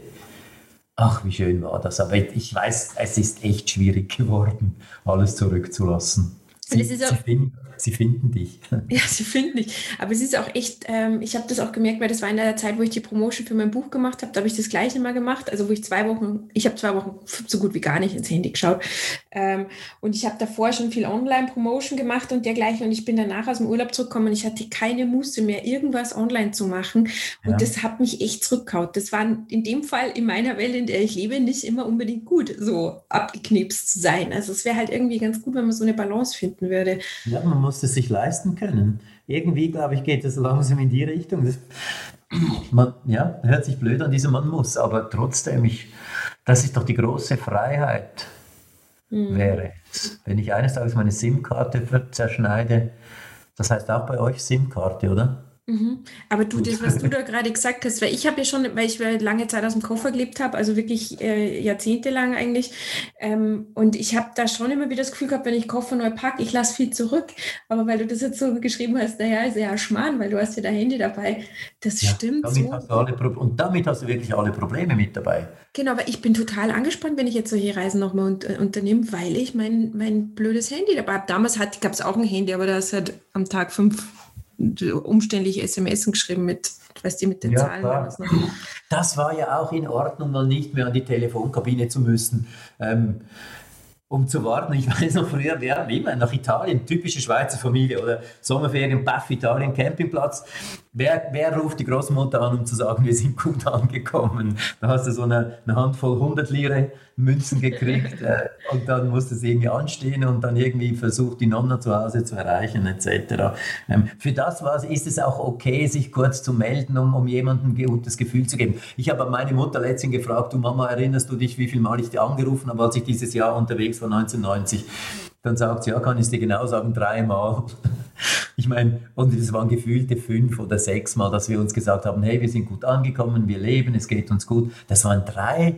A: Ach, wie schön war das. Aber ich weiß, es ist echt schwierig geworden, alles zurückzulassen. Sie, sie, finden, sie, finden, dich.
B: Ja, sie finden dich. Aber es ist auch echt, ähm, ich habe das auch gemerkt, weil das war in der Zeit, wo ich die Promotion für mein Buch gemacht habe. Da habe ich das gleiche mal gemacht. Also wo ich zwei Wochen, ich habe zwei Wochen so gut wie gar nicht ins Handy geschaut. Ähm, und ich habe davor schon viel Online-Promotion gemacht und dergleichen. Und ich bin danach aus dem Urlaub zurückgekommen und ich hatte keine Muße mehr, irgendwas online zu machen. Und ja. das hat mich echt zurückgehauen. Das war in dem Fall in meiner Welt, in der ich lebe, nicht immer unbedingt gut, so abgeknipst zu sein. Also es wäre halt irgendwie ganz gut, wenn man so eine Balance finden würde.
A: Ja, man muss es sich leisten können. Irgendwie, glaube ich, geht es langsam in die Richtung. Das, man, ja, hört sich blöd an, dieser Mann muss, aber trotzdem, ich, das ist doch die große Freiheit mhm. wäre. Wenn ich eines Tages meine SIM-Karte zerschneide, das heißt auch bei euch SIM-Karte, oder?
B: Mhm. Aber du, das, was du da gerade gesagt hast, weil ich habe ja schon, weil ich lange Zeit aus dem Koffer gelebt habe, also wirklich äh, jahrzehntelang eigentlich, ähm, und ich habe da schon immer wieder das Gefühl gehabt, wenn ich Koffer neu packe, ich lasse viel zurück. Aber weil du das jetzt so geschrieben hast, naja, ist ja Schmarrn, weil du hast ja dein Handy dabei. Das ja, stimmt
A: damit so. Hast du alle und damit hast du wirklich alle Probleme mit dabei.
B: Genau, aber ich bin total angespannt, wenn ich jetzt solche Reisen nochmal un äh, unternehme, weil ich mein, mein blödes Handy dabei habe. Damals gab es auch ein Handy, aber das hat am Tag fünf umständliche SMS geschrieben mit, weißt du, mit den ja, Zahlen.
A: Das, das war ja auch in Ordnung, mal nicht mehr an die Telefonkabine zu müssen. Ähm, um zu warten. Ich weiß noch früher, wir haben immer nach Italien, typische Schweizer Familie oder Sommerferien, Baff Italien, Campingplatz. Wer, wer ruft die Großmutter an, um zu sagen, wir sind gut angekommen? Da hast du so eine, eine Handvoll 100 Lire Münzen gekriegt äh, und dann musste es irgendwie anstehen und dann irgendwie versucht, die Nonna zu Hause zu erreichen etc. Ähm, für das war, ist es auch okay, sich kurz zu melden, um, um jemandem ein gutes Gefühl zu geben. Ich habe meine Mutter letztens gefragt, du Mama, erinnerst du dich, wie viel Mal ich dir angerufen habe, als ich dieses Jahr unterwegs war, 1990? Dann sagt sie, ja, kann ich dir genau sagen, dreimal. Ich meine, und es waren gefühlte fünf oder sechs Mal, dass wir uns gesagt haben, hey, wir sind gut angekommen, wir leben, es geht uns gut. Das waren drei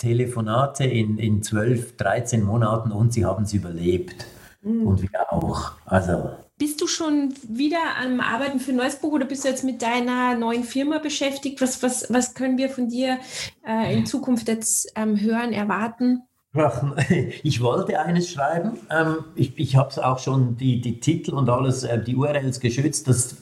A: Telefonate in, in 12, 13 Monaten und sie haben es überlebt. Mhm. Und wir auch. Also
B: bist du schon wieder am Arbeiten für neues Buch oder bist du jetzt mit deiner neuen Firma beschäftigt? Was, was, was können wir von dir äh, in Zukunft jetzt ähm, hören, erwarten?
A: Ich wollte eines schreiben. Ähm, ich, ich habe auch schon die, die Titel und alles, äh, die URLs geschützt. Das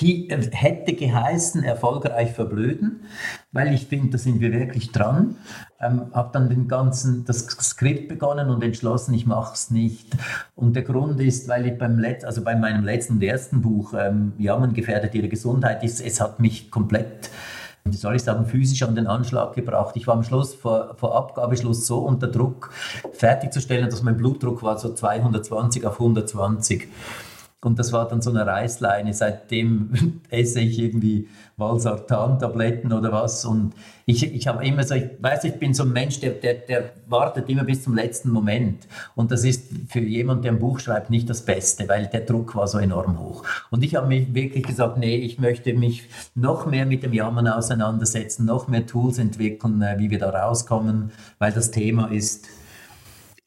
A: hätte geheißen, erfolgreich verblöden, weil ich finde, da sind wir wirklich dran. Ähm, habe dann den ganzen, das Skript begonnen und entschlossen, ich mache es nicht. Und der Grund ist, weil ich beim Let also bei meinem letzten und ersten Buch, ähm, Jammern gefährdet ihre Gesundheit, ist, es hat mich komplett wie soll ich sagen, physisch an den Anschlag gebracht. Ich war am Schluss, vor, vor Abgabeschluss so unter Druck fertigzustellen, dass mein Blutdruck war so 220 auf 120. Und das war dann so eine Reißleine. Seitdem esse ich irgendwie Valsartan-Tabletten oder was. Und ich, ich habe immer so, ich weiß, ich bin so ein Mensch, der, der, der wartet immer bis zum letzten Moment. Und das ist für jemanden, der ein Buch schreibt, nicht das Beste, weil der Druck war so enorm hoch. Und ich habe mich wirklich gesagt, nee, ich möchte mich noch mehr mit dem Jammern auseinandersetzen, noch mehr Tools entwickeln, äh, wie wir da rauskommen, weil das Thema ist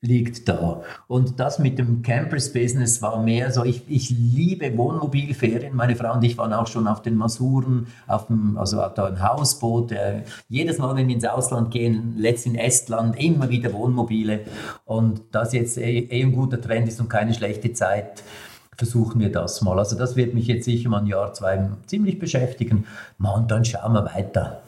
A: liegt da. Und das mit dem Campers-Business war mehr so, ich, ich liebe Wohnmobilferien. Meine Frau und ich waren auch schon auf den Masuren, auf dem, also da ein Hausboot. Äh, jedes Mal, wenn wir ins Ausland gehen, letztens in Estland, immer wieder Wohnmobile. Und das jetzt eh, eh ein guter Trend ist und keine schlechte Zeit, versuchen wir das mal. Also das wird mich jetzt sicher mal ein Jahr, zwei ziemlich beschäftigen. und dann schauen wir weiter.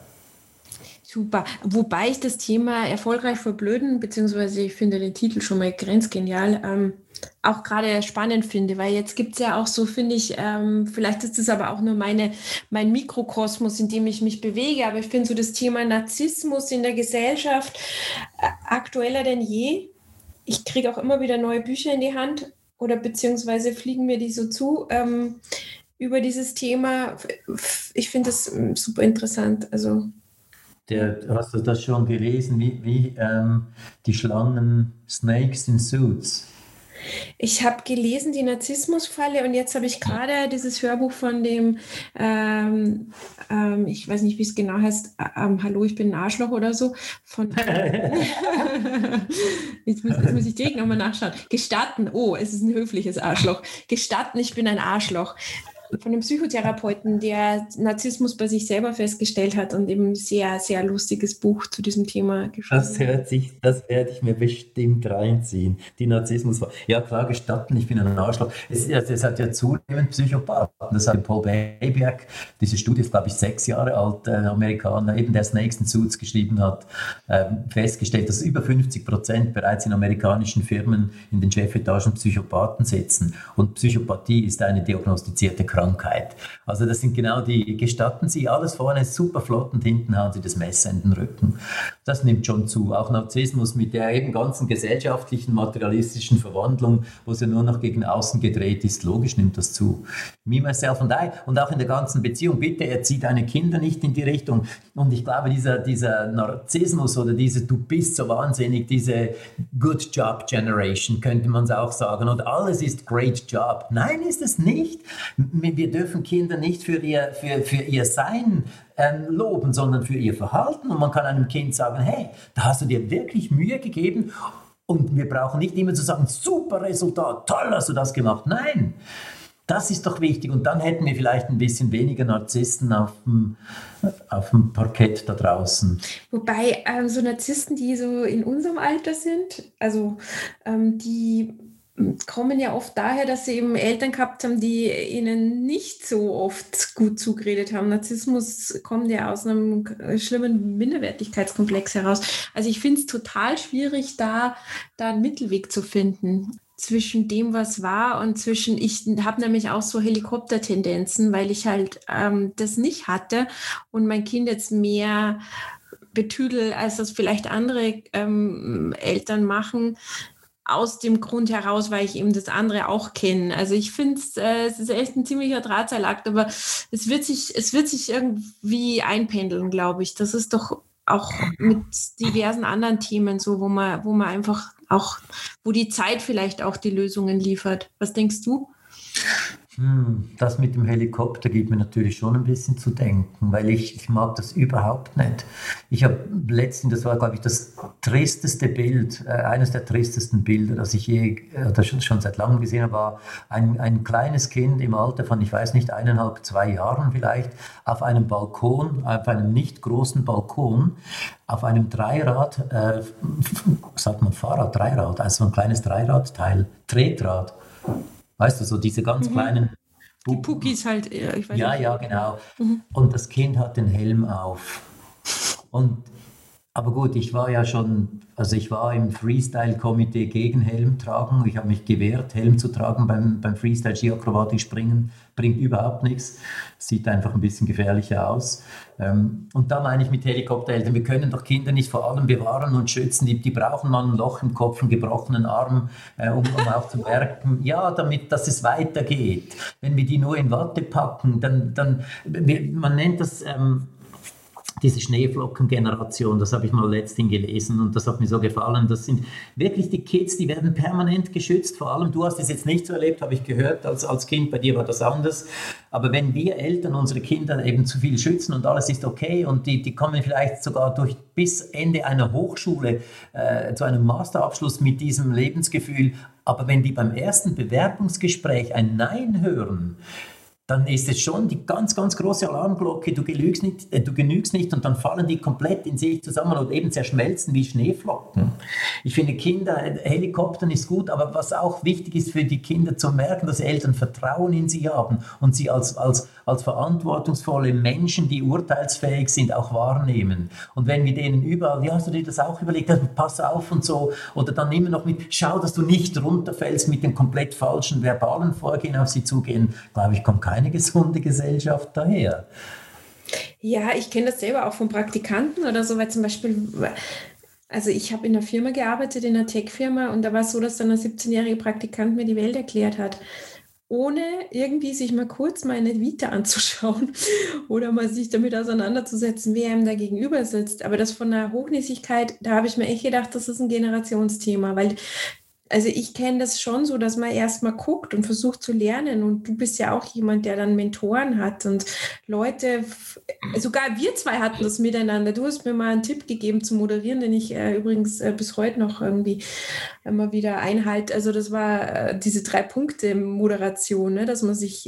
B: Super. Wobei ich das Thema erfolgreich verblöden, beziehungsweise ich finde den Titel schon mal grenzgenial, ähm, auch gerade spannend finde, weil jetzt gibt es ja auch so, finde ich, ähm, vielleicht ist das aber auch nur meine, mein Mikrokosmos, in dem ich mich bewege, aber ich finde so das Thema Narzissmus in der Gesellschaft äh, aktueller denn je. Ich kriege auch immer wieder neue Bücher in die Hand oder beziehungsweise fliegen mir die so zu. Ähm, über dieses Thema. Ich finde das ähm, super interessant. Also
A: der, hast du das schon gelesen, wie, wie ähm, die Schlangen Snakes in Suits?
B: Ich habe gelesen die Narzissmusfalle und jetzt habe ich gerade dieses Hörbuch von dem, ähm, ähm, ich weiß nicht, wie es genau heißt, ähm, Hallo, ich bin ein Arschloch oder so. Von, jetzt, muss, jetzt muss ich direkt nochmal nachschauen. Gestatten, oh, es ist ein höfliches Arschloch. Gestatten, ich bin ein Arschloch von einem Psychotherapeuten, der Narzissmus bei sich selber festgestellt hat und eben sehr, sehr lustiges Buch zu diesem Thema
A: geschrieben. Das hört sich, das werde ich mir bestimmt reinziehen. Die Narzissmus. Ja, klar, gestatten, ich bin ein Arschloch. Es, es, es hat ja zunehmend Psychopathen. Das hat Paul Babiak, diese Studie ist, glaube ich, sechs Jahre alt, äh, Amerikaner, eben der Snakes and Suits geschrieben hat, äh, festgestellt, dass über 50 Prozent bereits in amerikanischen Firmen in den Chefetagen Psychopathen sitzen. Und Psychopathie ist eine diagnostizierte Krankheit. Krankheit. Also das sind genau die, gestatten Sie alles vorne super flott und hinten haben Sie das Messer in den Rücken. Das nimmt schon zu. Auch Narzissmus mit der eben ganzen gesellschaftlichen, materialistischen Verwandlung, wo es ja nur noch gegen außen gedreht ist, logisch nimmt das zu. Me, myself and I. Und auch in der ganzen Beziehung, bitte erzieht deine Kinder nicht in die Richtung. Und ich glaube, dieser, dieser Narzissmus oder diese Du bist so wahnsinnig, diese Good Job Generation, könnte man es auch sagen. Und alles ist Great Job. Nein, ist es nicht wir dürfen Kinder nicht für ihr, für, für ihr Sein ähm, loben, sondern für ihr Verhalten. Und man kann einem Kind sagen, hey, da hast du dir wirklich Mühe gegeben. Und wir brauchen nicht immer zu sagen, super Resultat, toll hast du das gemacht. Nein, das ist doch wichtig. Und dann hätten wir vielleicht ein bisschen weniger Narzissten auf dem, auf dem Parkett da draußen.
B: Wobei ähm, so Narzissten, die so in unserem Alter sind, also ähm, die kommen ja oft daher, dass sie eben Eltern gehabt haben, die ihnen nicht so oft gut zugeredet haben. Narzissmus kommt ja aus einem schlimmen Minderwertigkeitskomplex heraus. Also ich finde es total schwierig, da, da einen Mittelweg zu finden zwischen dem, was war und zwischen, ich habe nämlich auch so Helikoptertendenzen, weil ich halt ähm, das nicht hatte und mein Kind jetzt mehr betüdel, als das vielleicht andere ähm, Eltern machen aus dem Grund heraus, weil ich eben das andere auch kenne. Also ich finde äh, es ist echt ein ziemlicher Drahtseilakt, aber es wird sich, es wird sich irgendwie einpendeln, glaube ich. Das ist doch auch mit diversen anderen Themen so, wo man, wo man einfach auch, wo die Zeit vielleicht auch die Lösungen liefert. Was denkst du?
A: Hm, das mit dem Helikopter gibt mir natürlich schon ein bisschen zu denken, weil ich, ich mag das überhaupt nicht. Ich habe letztens, das war glaube ich das tristeste Bild, äh, eines der tristesten Bilder, das ich je, äh, schon, schon seit langem gesehen habe, war ein, ein kleines Kind im Alter von, ich weiß nicht, eineinhalb, zwei Jahren vielleicht, auf einem Balkon, auf einem nicht großen Balkon, auf einem Dreirad, äh, sagt man Fahrrad, Dreirad, also ein kleines Dreiradteil, Tretrad Weißt du, so diese ganz mhm. kleinen.
B: Die Pukis halt,
A: ich weiß Ja, nicht. ja, genau. Mhm. Und das Kind hat den Helm auf. Und, aber gut, ich war ja schon, also ich war im Freestyle-Komitee gegen Helm tragen. Ich habe mich gewehrt, Helm zu tragen beim, beim Freestyle-Ski-Akrobatik-Springen bringt überhaupt nichts, sieht einfach ein bisschen gefährlicher aus. Ähm, und da meine ich mit Helikoptereltern, wir können doch Kinder nicht vor allem bewahren und schützen, die, die brauchen mal ein Loch im Kopf, einen gebrochenen Arm, äh, um, um auch zu merken, ja, damit, dass es weitergeht. Wenn wir die nur in Watte packen, dann, dann man nennt das... Ähm, diese Schneeflockengeneration, das habe ich mal letztens gelesen und das hat mir so gefallen. Das sind wirklich die Kids, die werden permanent geschützt. Vor allem, du hast es jetzt nicht so erlebt, habe ich gehört, als, als Kind, bei dir war das anders. Aber wenn wir Eltern unsere Kinder eben zu viel schützen und alles ist okay und die, die kommen vielleicht sogar durch bis Ende einer Hochschule äh, zu einem Masterabschluss mit diesem Lebensgefühl, aber wenn die beim ersten Bewerbungsgespräch ein Nein hören, dann ist es schon die ganz, ganz große Alarmglocke, du genügst nicht, äh, du genügst nicht und dann fallen die komplett in sich zusammen und eben zerschmelzen wie Schneeflocken. Ich finde Kinder, äh, Helikoptern ist gut, aber was auch wichtig ist für die Kinder zu merken, dass Eltern Vertrauen in sie haben und sie als, als, als verantwortungsvolle Menschen, die urteilsfähig sind, auch wahrnehmen. Und wenn wir denen überall, wie hast du dir das auch überlegt, pass auf und so, oder dann immer noch mit, schau, dass du nicht runterfällst mit dem komplett falschen verbalen Vorgehen auf sie zugehen, glaube ich, kommt kein keine gesunde Gesellschaft daher.
B: Ja, ich kenne das selber auch von Praktikanten oder so, weil zum Beispiel, also ich habe in einer Firma gearbeitet, in einer Tech-Firma, und da war es so, dass dann ein 17-jähriger Praktikant mir die Welt erklärt hat ohne irgendwie sich mal kurz meine Vita anzuschauen oder mal sich damit auseinanderzusetzen, wer ihm da gegenüber sitzt. Aber das von der Hochnäsigkeit, da habe ich mir echt gedacht, das ist ein Generationsthema, weil also ich kenne das schon so, dass man erstmal guckt und versucht zu lernen. Und du bist ja auch jemand, der dann Mentoren hat und Leute, sogar wir zwei hatten das miteinander. Du hast mir mal einen Tipp gegeben zu moderieren, den ich äh, übrigens äh, bis heute noch irgendwie immer wieder einhalte. Also das war äh, diese drei Punkte Moderation, ne? dass man sich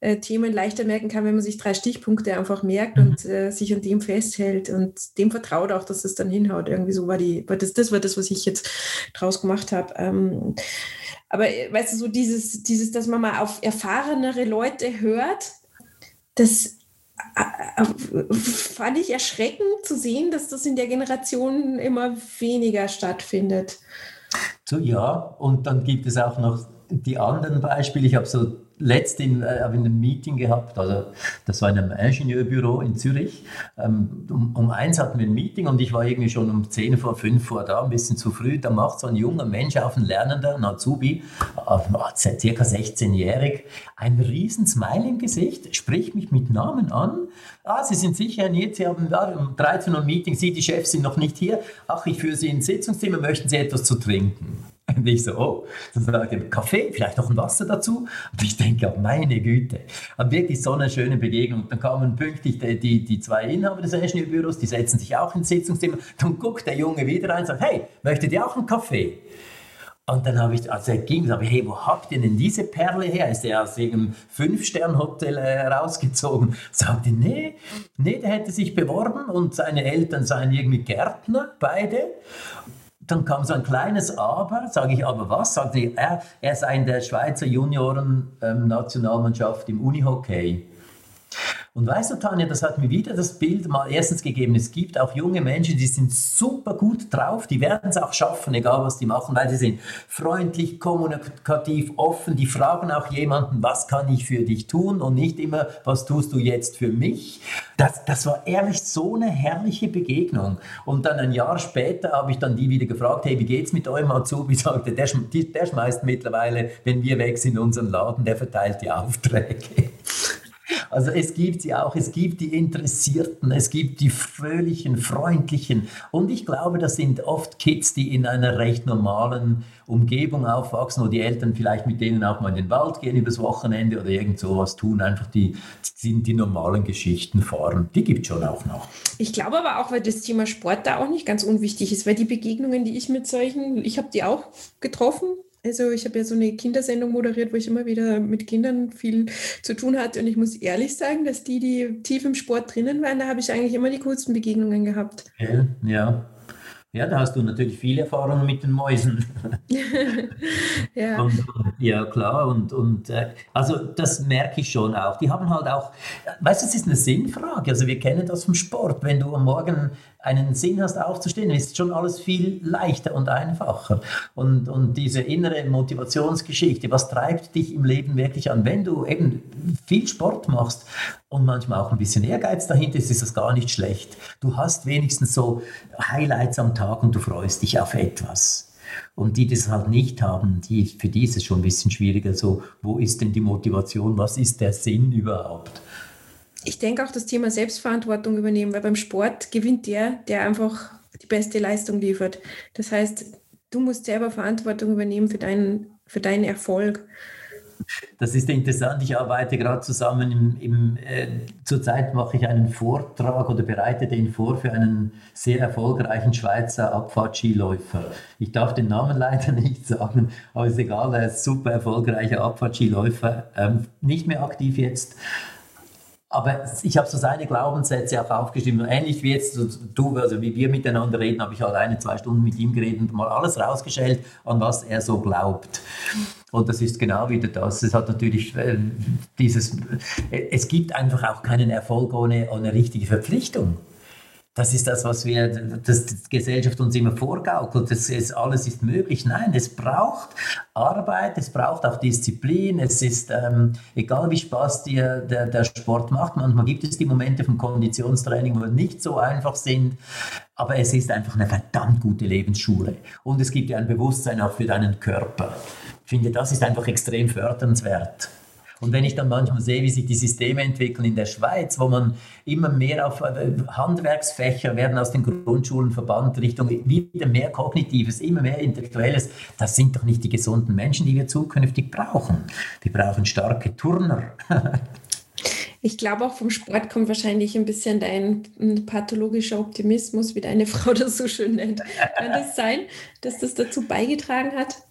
B: äh, Themen leichter merken kann, wenn man sich drei Stichpunkte einfach merkt mhm. und äh, sich an dem festhält und dem vertraut auch, dass es dann hinhaut. Irgendwie so war die, war das, das war das, was ich jetzt draus gemacht habe. Ähm, aber äh, weißt du, so dieses, dieses, dass man mal auf erfahrenere Leute hört, das äh, fand ich erschreckend zu sehen, dass das in der Generation immer weniger stattfindet.
A: So, ja, und dann gibt es auch noch die anderen Beispiele. Ich habe so letztens äh, in einem Meeting gehabt, also das war in einem Ingenieurbüro in Zürich. Ähm, um, um eins hatten wir ein Meeting und ich war irgendwie schon um 10 vor 5 vor da, ein bisschen zu früh. Da macht so ein junger Mensch auf, ein Lernender, ein Azubi, äh, circa 16-jährig, ein riesen Smile im Gesicht, spricht mich mit Namen an. Ah, Sie sind sicher, Herr Sie haben da um 13 Uhr ein Meeting, Sie, die Chefs sind noch nicht hier. Ach, ich führe Sie ins Sitzungszimmer, möchten Sie etwas zu trinken? Und ich so, oh, dann sage ich, Kaffee, vielleicht noch ein Wasser dazu. Und ich denke, oh, meine Güte. Und wirklich so eine schöne Begegnung. Dann kamen pünktlich die, die, die zwei Inhaber des Ingenieurbüros, die setzen sich auch ins Sitzungszimmer. Dann guckt der Junge wieder rein und sagt, hey, möchtet ihr auch einen Kaffee? Und dann habe ich, als er ging, habe ich, hey, wo habt ihr denn diese Perle her? Ist der aus irgendeinem Fünf-Stern-Hotel äh, rausgezogen? Sagte, nee, nee, der hätte sich beworben und seine Eltern seien irgendwie Gärtner, beide dann kam so ein kleines Aber, sage ich, aber was? Sagte er, er sei in der Schweizer Junioren-Nationalmannschaft im Unihockey. Und weißt du, Tanja, das hat mir wieder das Bild mal erstens gegeben. Es gibt auch junge Menschen, die sind super gut drauf, die werden es auch schaffen, egal was die machen, weil sie sind freundlich, kommunikativ, offen, die fragen auch jemanden, was kann ich für dich tun und nicht immer, was tust du jetzt für mich. Das, das war ehrlich so eine herrliche Begegnung. Und dann ein Jahr später habe ich dann die wieder gefragt, hey, wie geht's mit eurem Azubi? Sagte, der, der schmeißt mittlerweile, wenn wir weg sind, unseren Laden, der verteilt die Aufträge. Also es gibt sie auch, es gibt die Interessierten, es gibt die fröhlichen, freundlichen. Und ich glaube, das sind oft Kids, die in einer recht normalen Umgebung aufwachsen, wo die Eltern vielleicht mit denen auch mal in den Wald gehen übers Wochenende oder irgend sowas tun, einfach die, sind die normalen Geschichten fahren. Die gibt es schon auch noch.
B: Ich glaube aber auch, weil das Thema Sport da auch nicht ganz unwichtig ist, weil die Begegnungen, die ich mit solchen, ich habe die auch getroffen, also ich habe ja so eine Kindersendung moderiert, wo ich immer wieder mit Kindern viel zu tun hatte. Und ich muss ehrlich sagen, dass die, die tief im Sport drinnen waren, da habe ich eigentlich immer die coolsten Begegnungen gehabt.
A: Ja, ja. Ja, da hast du natürlich viel Erfahrung mit den Mäusen. ja. Und, ja, klar. Und, und äh, also das merke ich schon auch. Die haben halt auch, weißt du, es ist eine Sinnfrage. Also wir kennen das vom Sport. Wenn du am Morgen einen Sinn hast aufzustehen, ist schon alles viel leichter und einfacher. Und, und diese innere Motivationsgeschichte, was treibt dich im Leben wirklich an? Wenn du eben viel Sport machst und manchmal auch ein bisschen Ehrgeiz dahinter ist, ist das gar nicht schlecht. Du hast wenigstens so Highlights am Tag und du freust dich auf etwas. Und die, die das halt nicht haben, die, für die ist es schon ein bisschen schwieriger. So, wo ist denn die Motivation? Was ist der Sinn überhaupt?
B: Ich denke auch das Thema Selbstverantwortung übernehmen, weil beim Sport gewinnt der, der einfach die beste Leistung liefert. Das heißt, du musst selber Verantwortung übernehmen für deinen, für deinen Erfolg.
A: Das ist interessant. Ich arbeite gerade zusammen. Im, im, äh, zurzeit mache ich einen Vortrag oder bereite den vor für einen sehr erfolgreichen Schweizer Abfahrtskiläufer. Ich darf den Namen leider nicht sagen, aber ist egal. Er ist super erfolgreicher Abfahrtskiläufer. Ähm, nicht mehr aktiv jetzt aber ich habe so seine Glaubenssätze auch aufgeschrieben. Ähnlich wie jetzt du, also wie wir miteinander reden, habe ich alleine zwei Stunden mit ihm geredet und mal alles rausgestellt, an was er so glaubt. Und das ist genau wieder das. Es hat natürlich äh, dieses, es gibt einfach auch keinen Erfolg ohne, ohne richtige Verpflichtung. Das ist das, was wir, das die Gesellschaft uns immer vorgaukelt. Das ist, alles ist möglich. Nein, es braucht Arbeit, es braucht auch Disziplin. Es ist ähm, egal, wie Spaß dir der, der Sport macht. Manchmal gibt es die Momente vom Konditionstraining, wo nicht so einfach sind. Aber es ist einfach eine verdammt gute Lebensschule. Und es gibt ja ein Bewusstsein auch für deinen Körper. Ich finde, das ist einfach extrem fördernswert. Und wenn ich dann manchmal sehe, wie sich die Systeme entwickeln in der Schweiz, wo man immer mehr auf äh, Handwerksfächer werden aus den Grundschulen verbannt, Richtung wieder mehr Kognitives, immer mehr Intellektuelles, das sind doch nicht die gesunden Menschen, die wir zukünftig brauchen. Wir brauchen starke Turner.
B: Ich glaube, auch vom Sport kommt wahrscheinlich ein bisschen dein pathologischer Optimismus, wie deine Frau das so schön nennt. Kann das sein, dass das dazu beigetragen hat?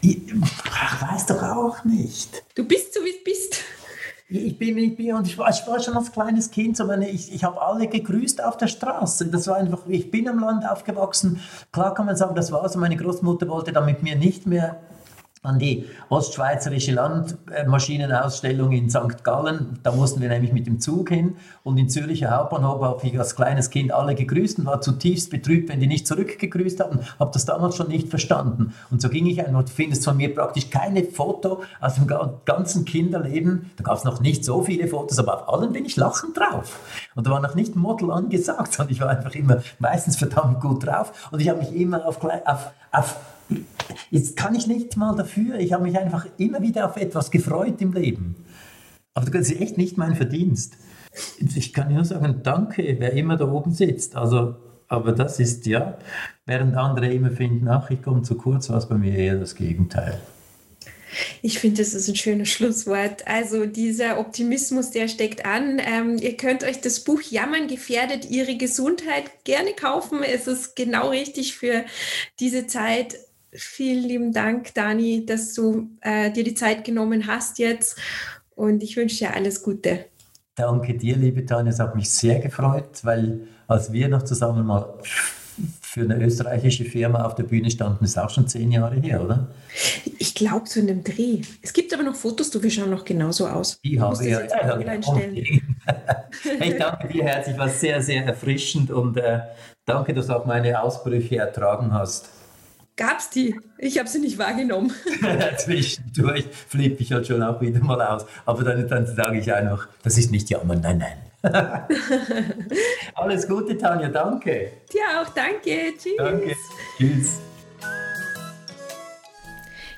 A: Ich weiß doch auch nicht.
B: Du bist so, wie du bist.
A: Ich bin, ich bin und ich war, ich war schon als kleines Kind so, meine, ich, ich habe alle gegrüßt auf der Straße. Das war einfach, ich bin am Land aufgewachsen. Klar kann man sagen, das war so. Meine Großmutter wollte dann mit mir nicht mehr an die ostschweizerische Landmaschinenausstellung in St. Gallen. Da mussten wir nämlich mit dem Zug hin. Und in Zürcher Hauptbahnhof habe ich als kleines Kind alle gegrüßt und war zutiefst betrübt, wenn die nicht zurückgegrüßt haben. Habe das damals schon nicht verstanden. Und so ging ich einfach, du findest von mir praktisch keine Foto aus dem ganzen Kinderleben. Da gab es noch nicht so viele Fotos, aber auf allen bin ich lachend drauf. Und da war noch nicht Model angesagt, sondern ich war einfach immer meistens verdammt gut drauf. Und ich habe mich immer auf, auf, auf Jetzt kann ich nicht mal dafür. Ich habe mich einfach immer wieder auf etwas gefreut im Leben. Aber das ist echt nicht mein Verdienst. Ich kann nur sagen, danke, wer immer da oben sitzt. Also, aber das ist ja, während andere immer finden, ach, ich komme zu kurz, war es bei mir eher das Gegenteil.
B: Ich finde, das ist ein schönes Schlusswort. Also dieser Optimismus, der steckt an. Ähm, ihr könnt euch das Buch Jammern gefährdet Ihre Gesundheit gerne kaufen. Es ist genau richtig für diese Zeit. Vielen lieben Dank, Dani, dass du äh, dir die Zeit genommen hast jetzt. Und ich wünsche dir alles Gute.
A: Danke dir, liebe Tanja. Es hat mich sehr gefreut, weil als wir noch zusammen mal für eine österreichische Firma auf der Bühne standen, ist auch schon zehn Jahre her, oder?
B: Ich glaube so in dem Dreh. Es gibt aber noch Fotos, du, wir schauen noch genauso aus.
A: Die habe ich ja. Jetzt online ich danke dir herzlich, war sehr, sehr erfrischend und äh, danke, dass du auch meine Ausbrüche ertragen hast.
B: Gab's die? Ich habe sie nicht wahrgenommen.
A: Zwischendurch flippe ich halt schon auch wieder mal aus. Aber dann, dann sage ich einfach, das ist nicht Jammer, nein, nein. Alles Gute, Tanja, danke.
B: Dir auch, danke. Tschüss. Danke.
A: Tschüss.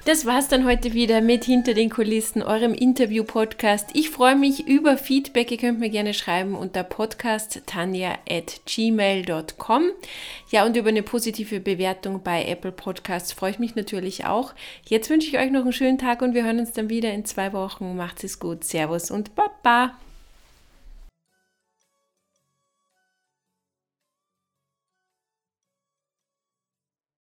B: Das war's dann heute wieder mit Hinter den Kulissen, eurem Interview-Podcast. Ich freue mich über Feedback. Ihr könnt mir gerne schreiben unter podcasttanja.gmail.com. Ja, und über eine positive Bewertung bei Apple Podcasts freue ich mich natürlich auch. Jetzt wünsche ich euch noch einen schönen Tag und wir hören uns dann wieder in zwei Wochen. Macht's es gut. Servus und Baba.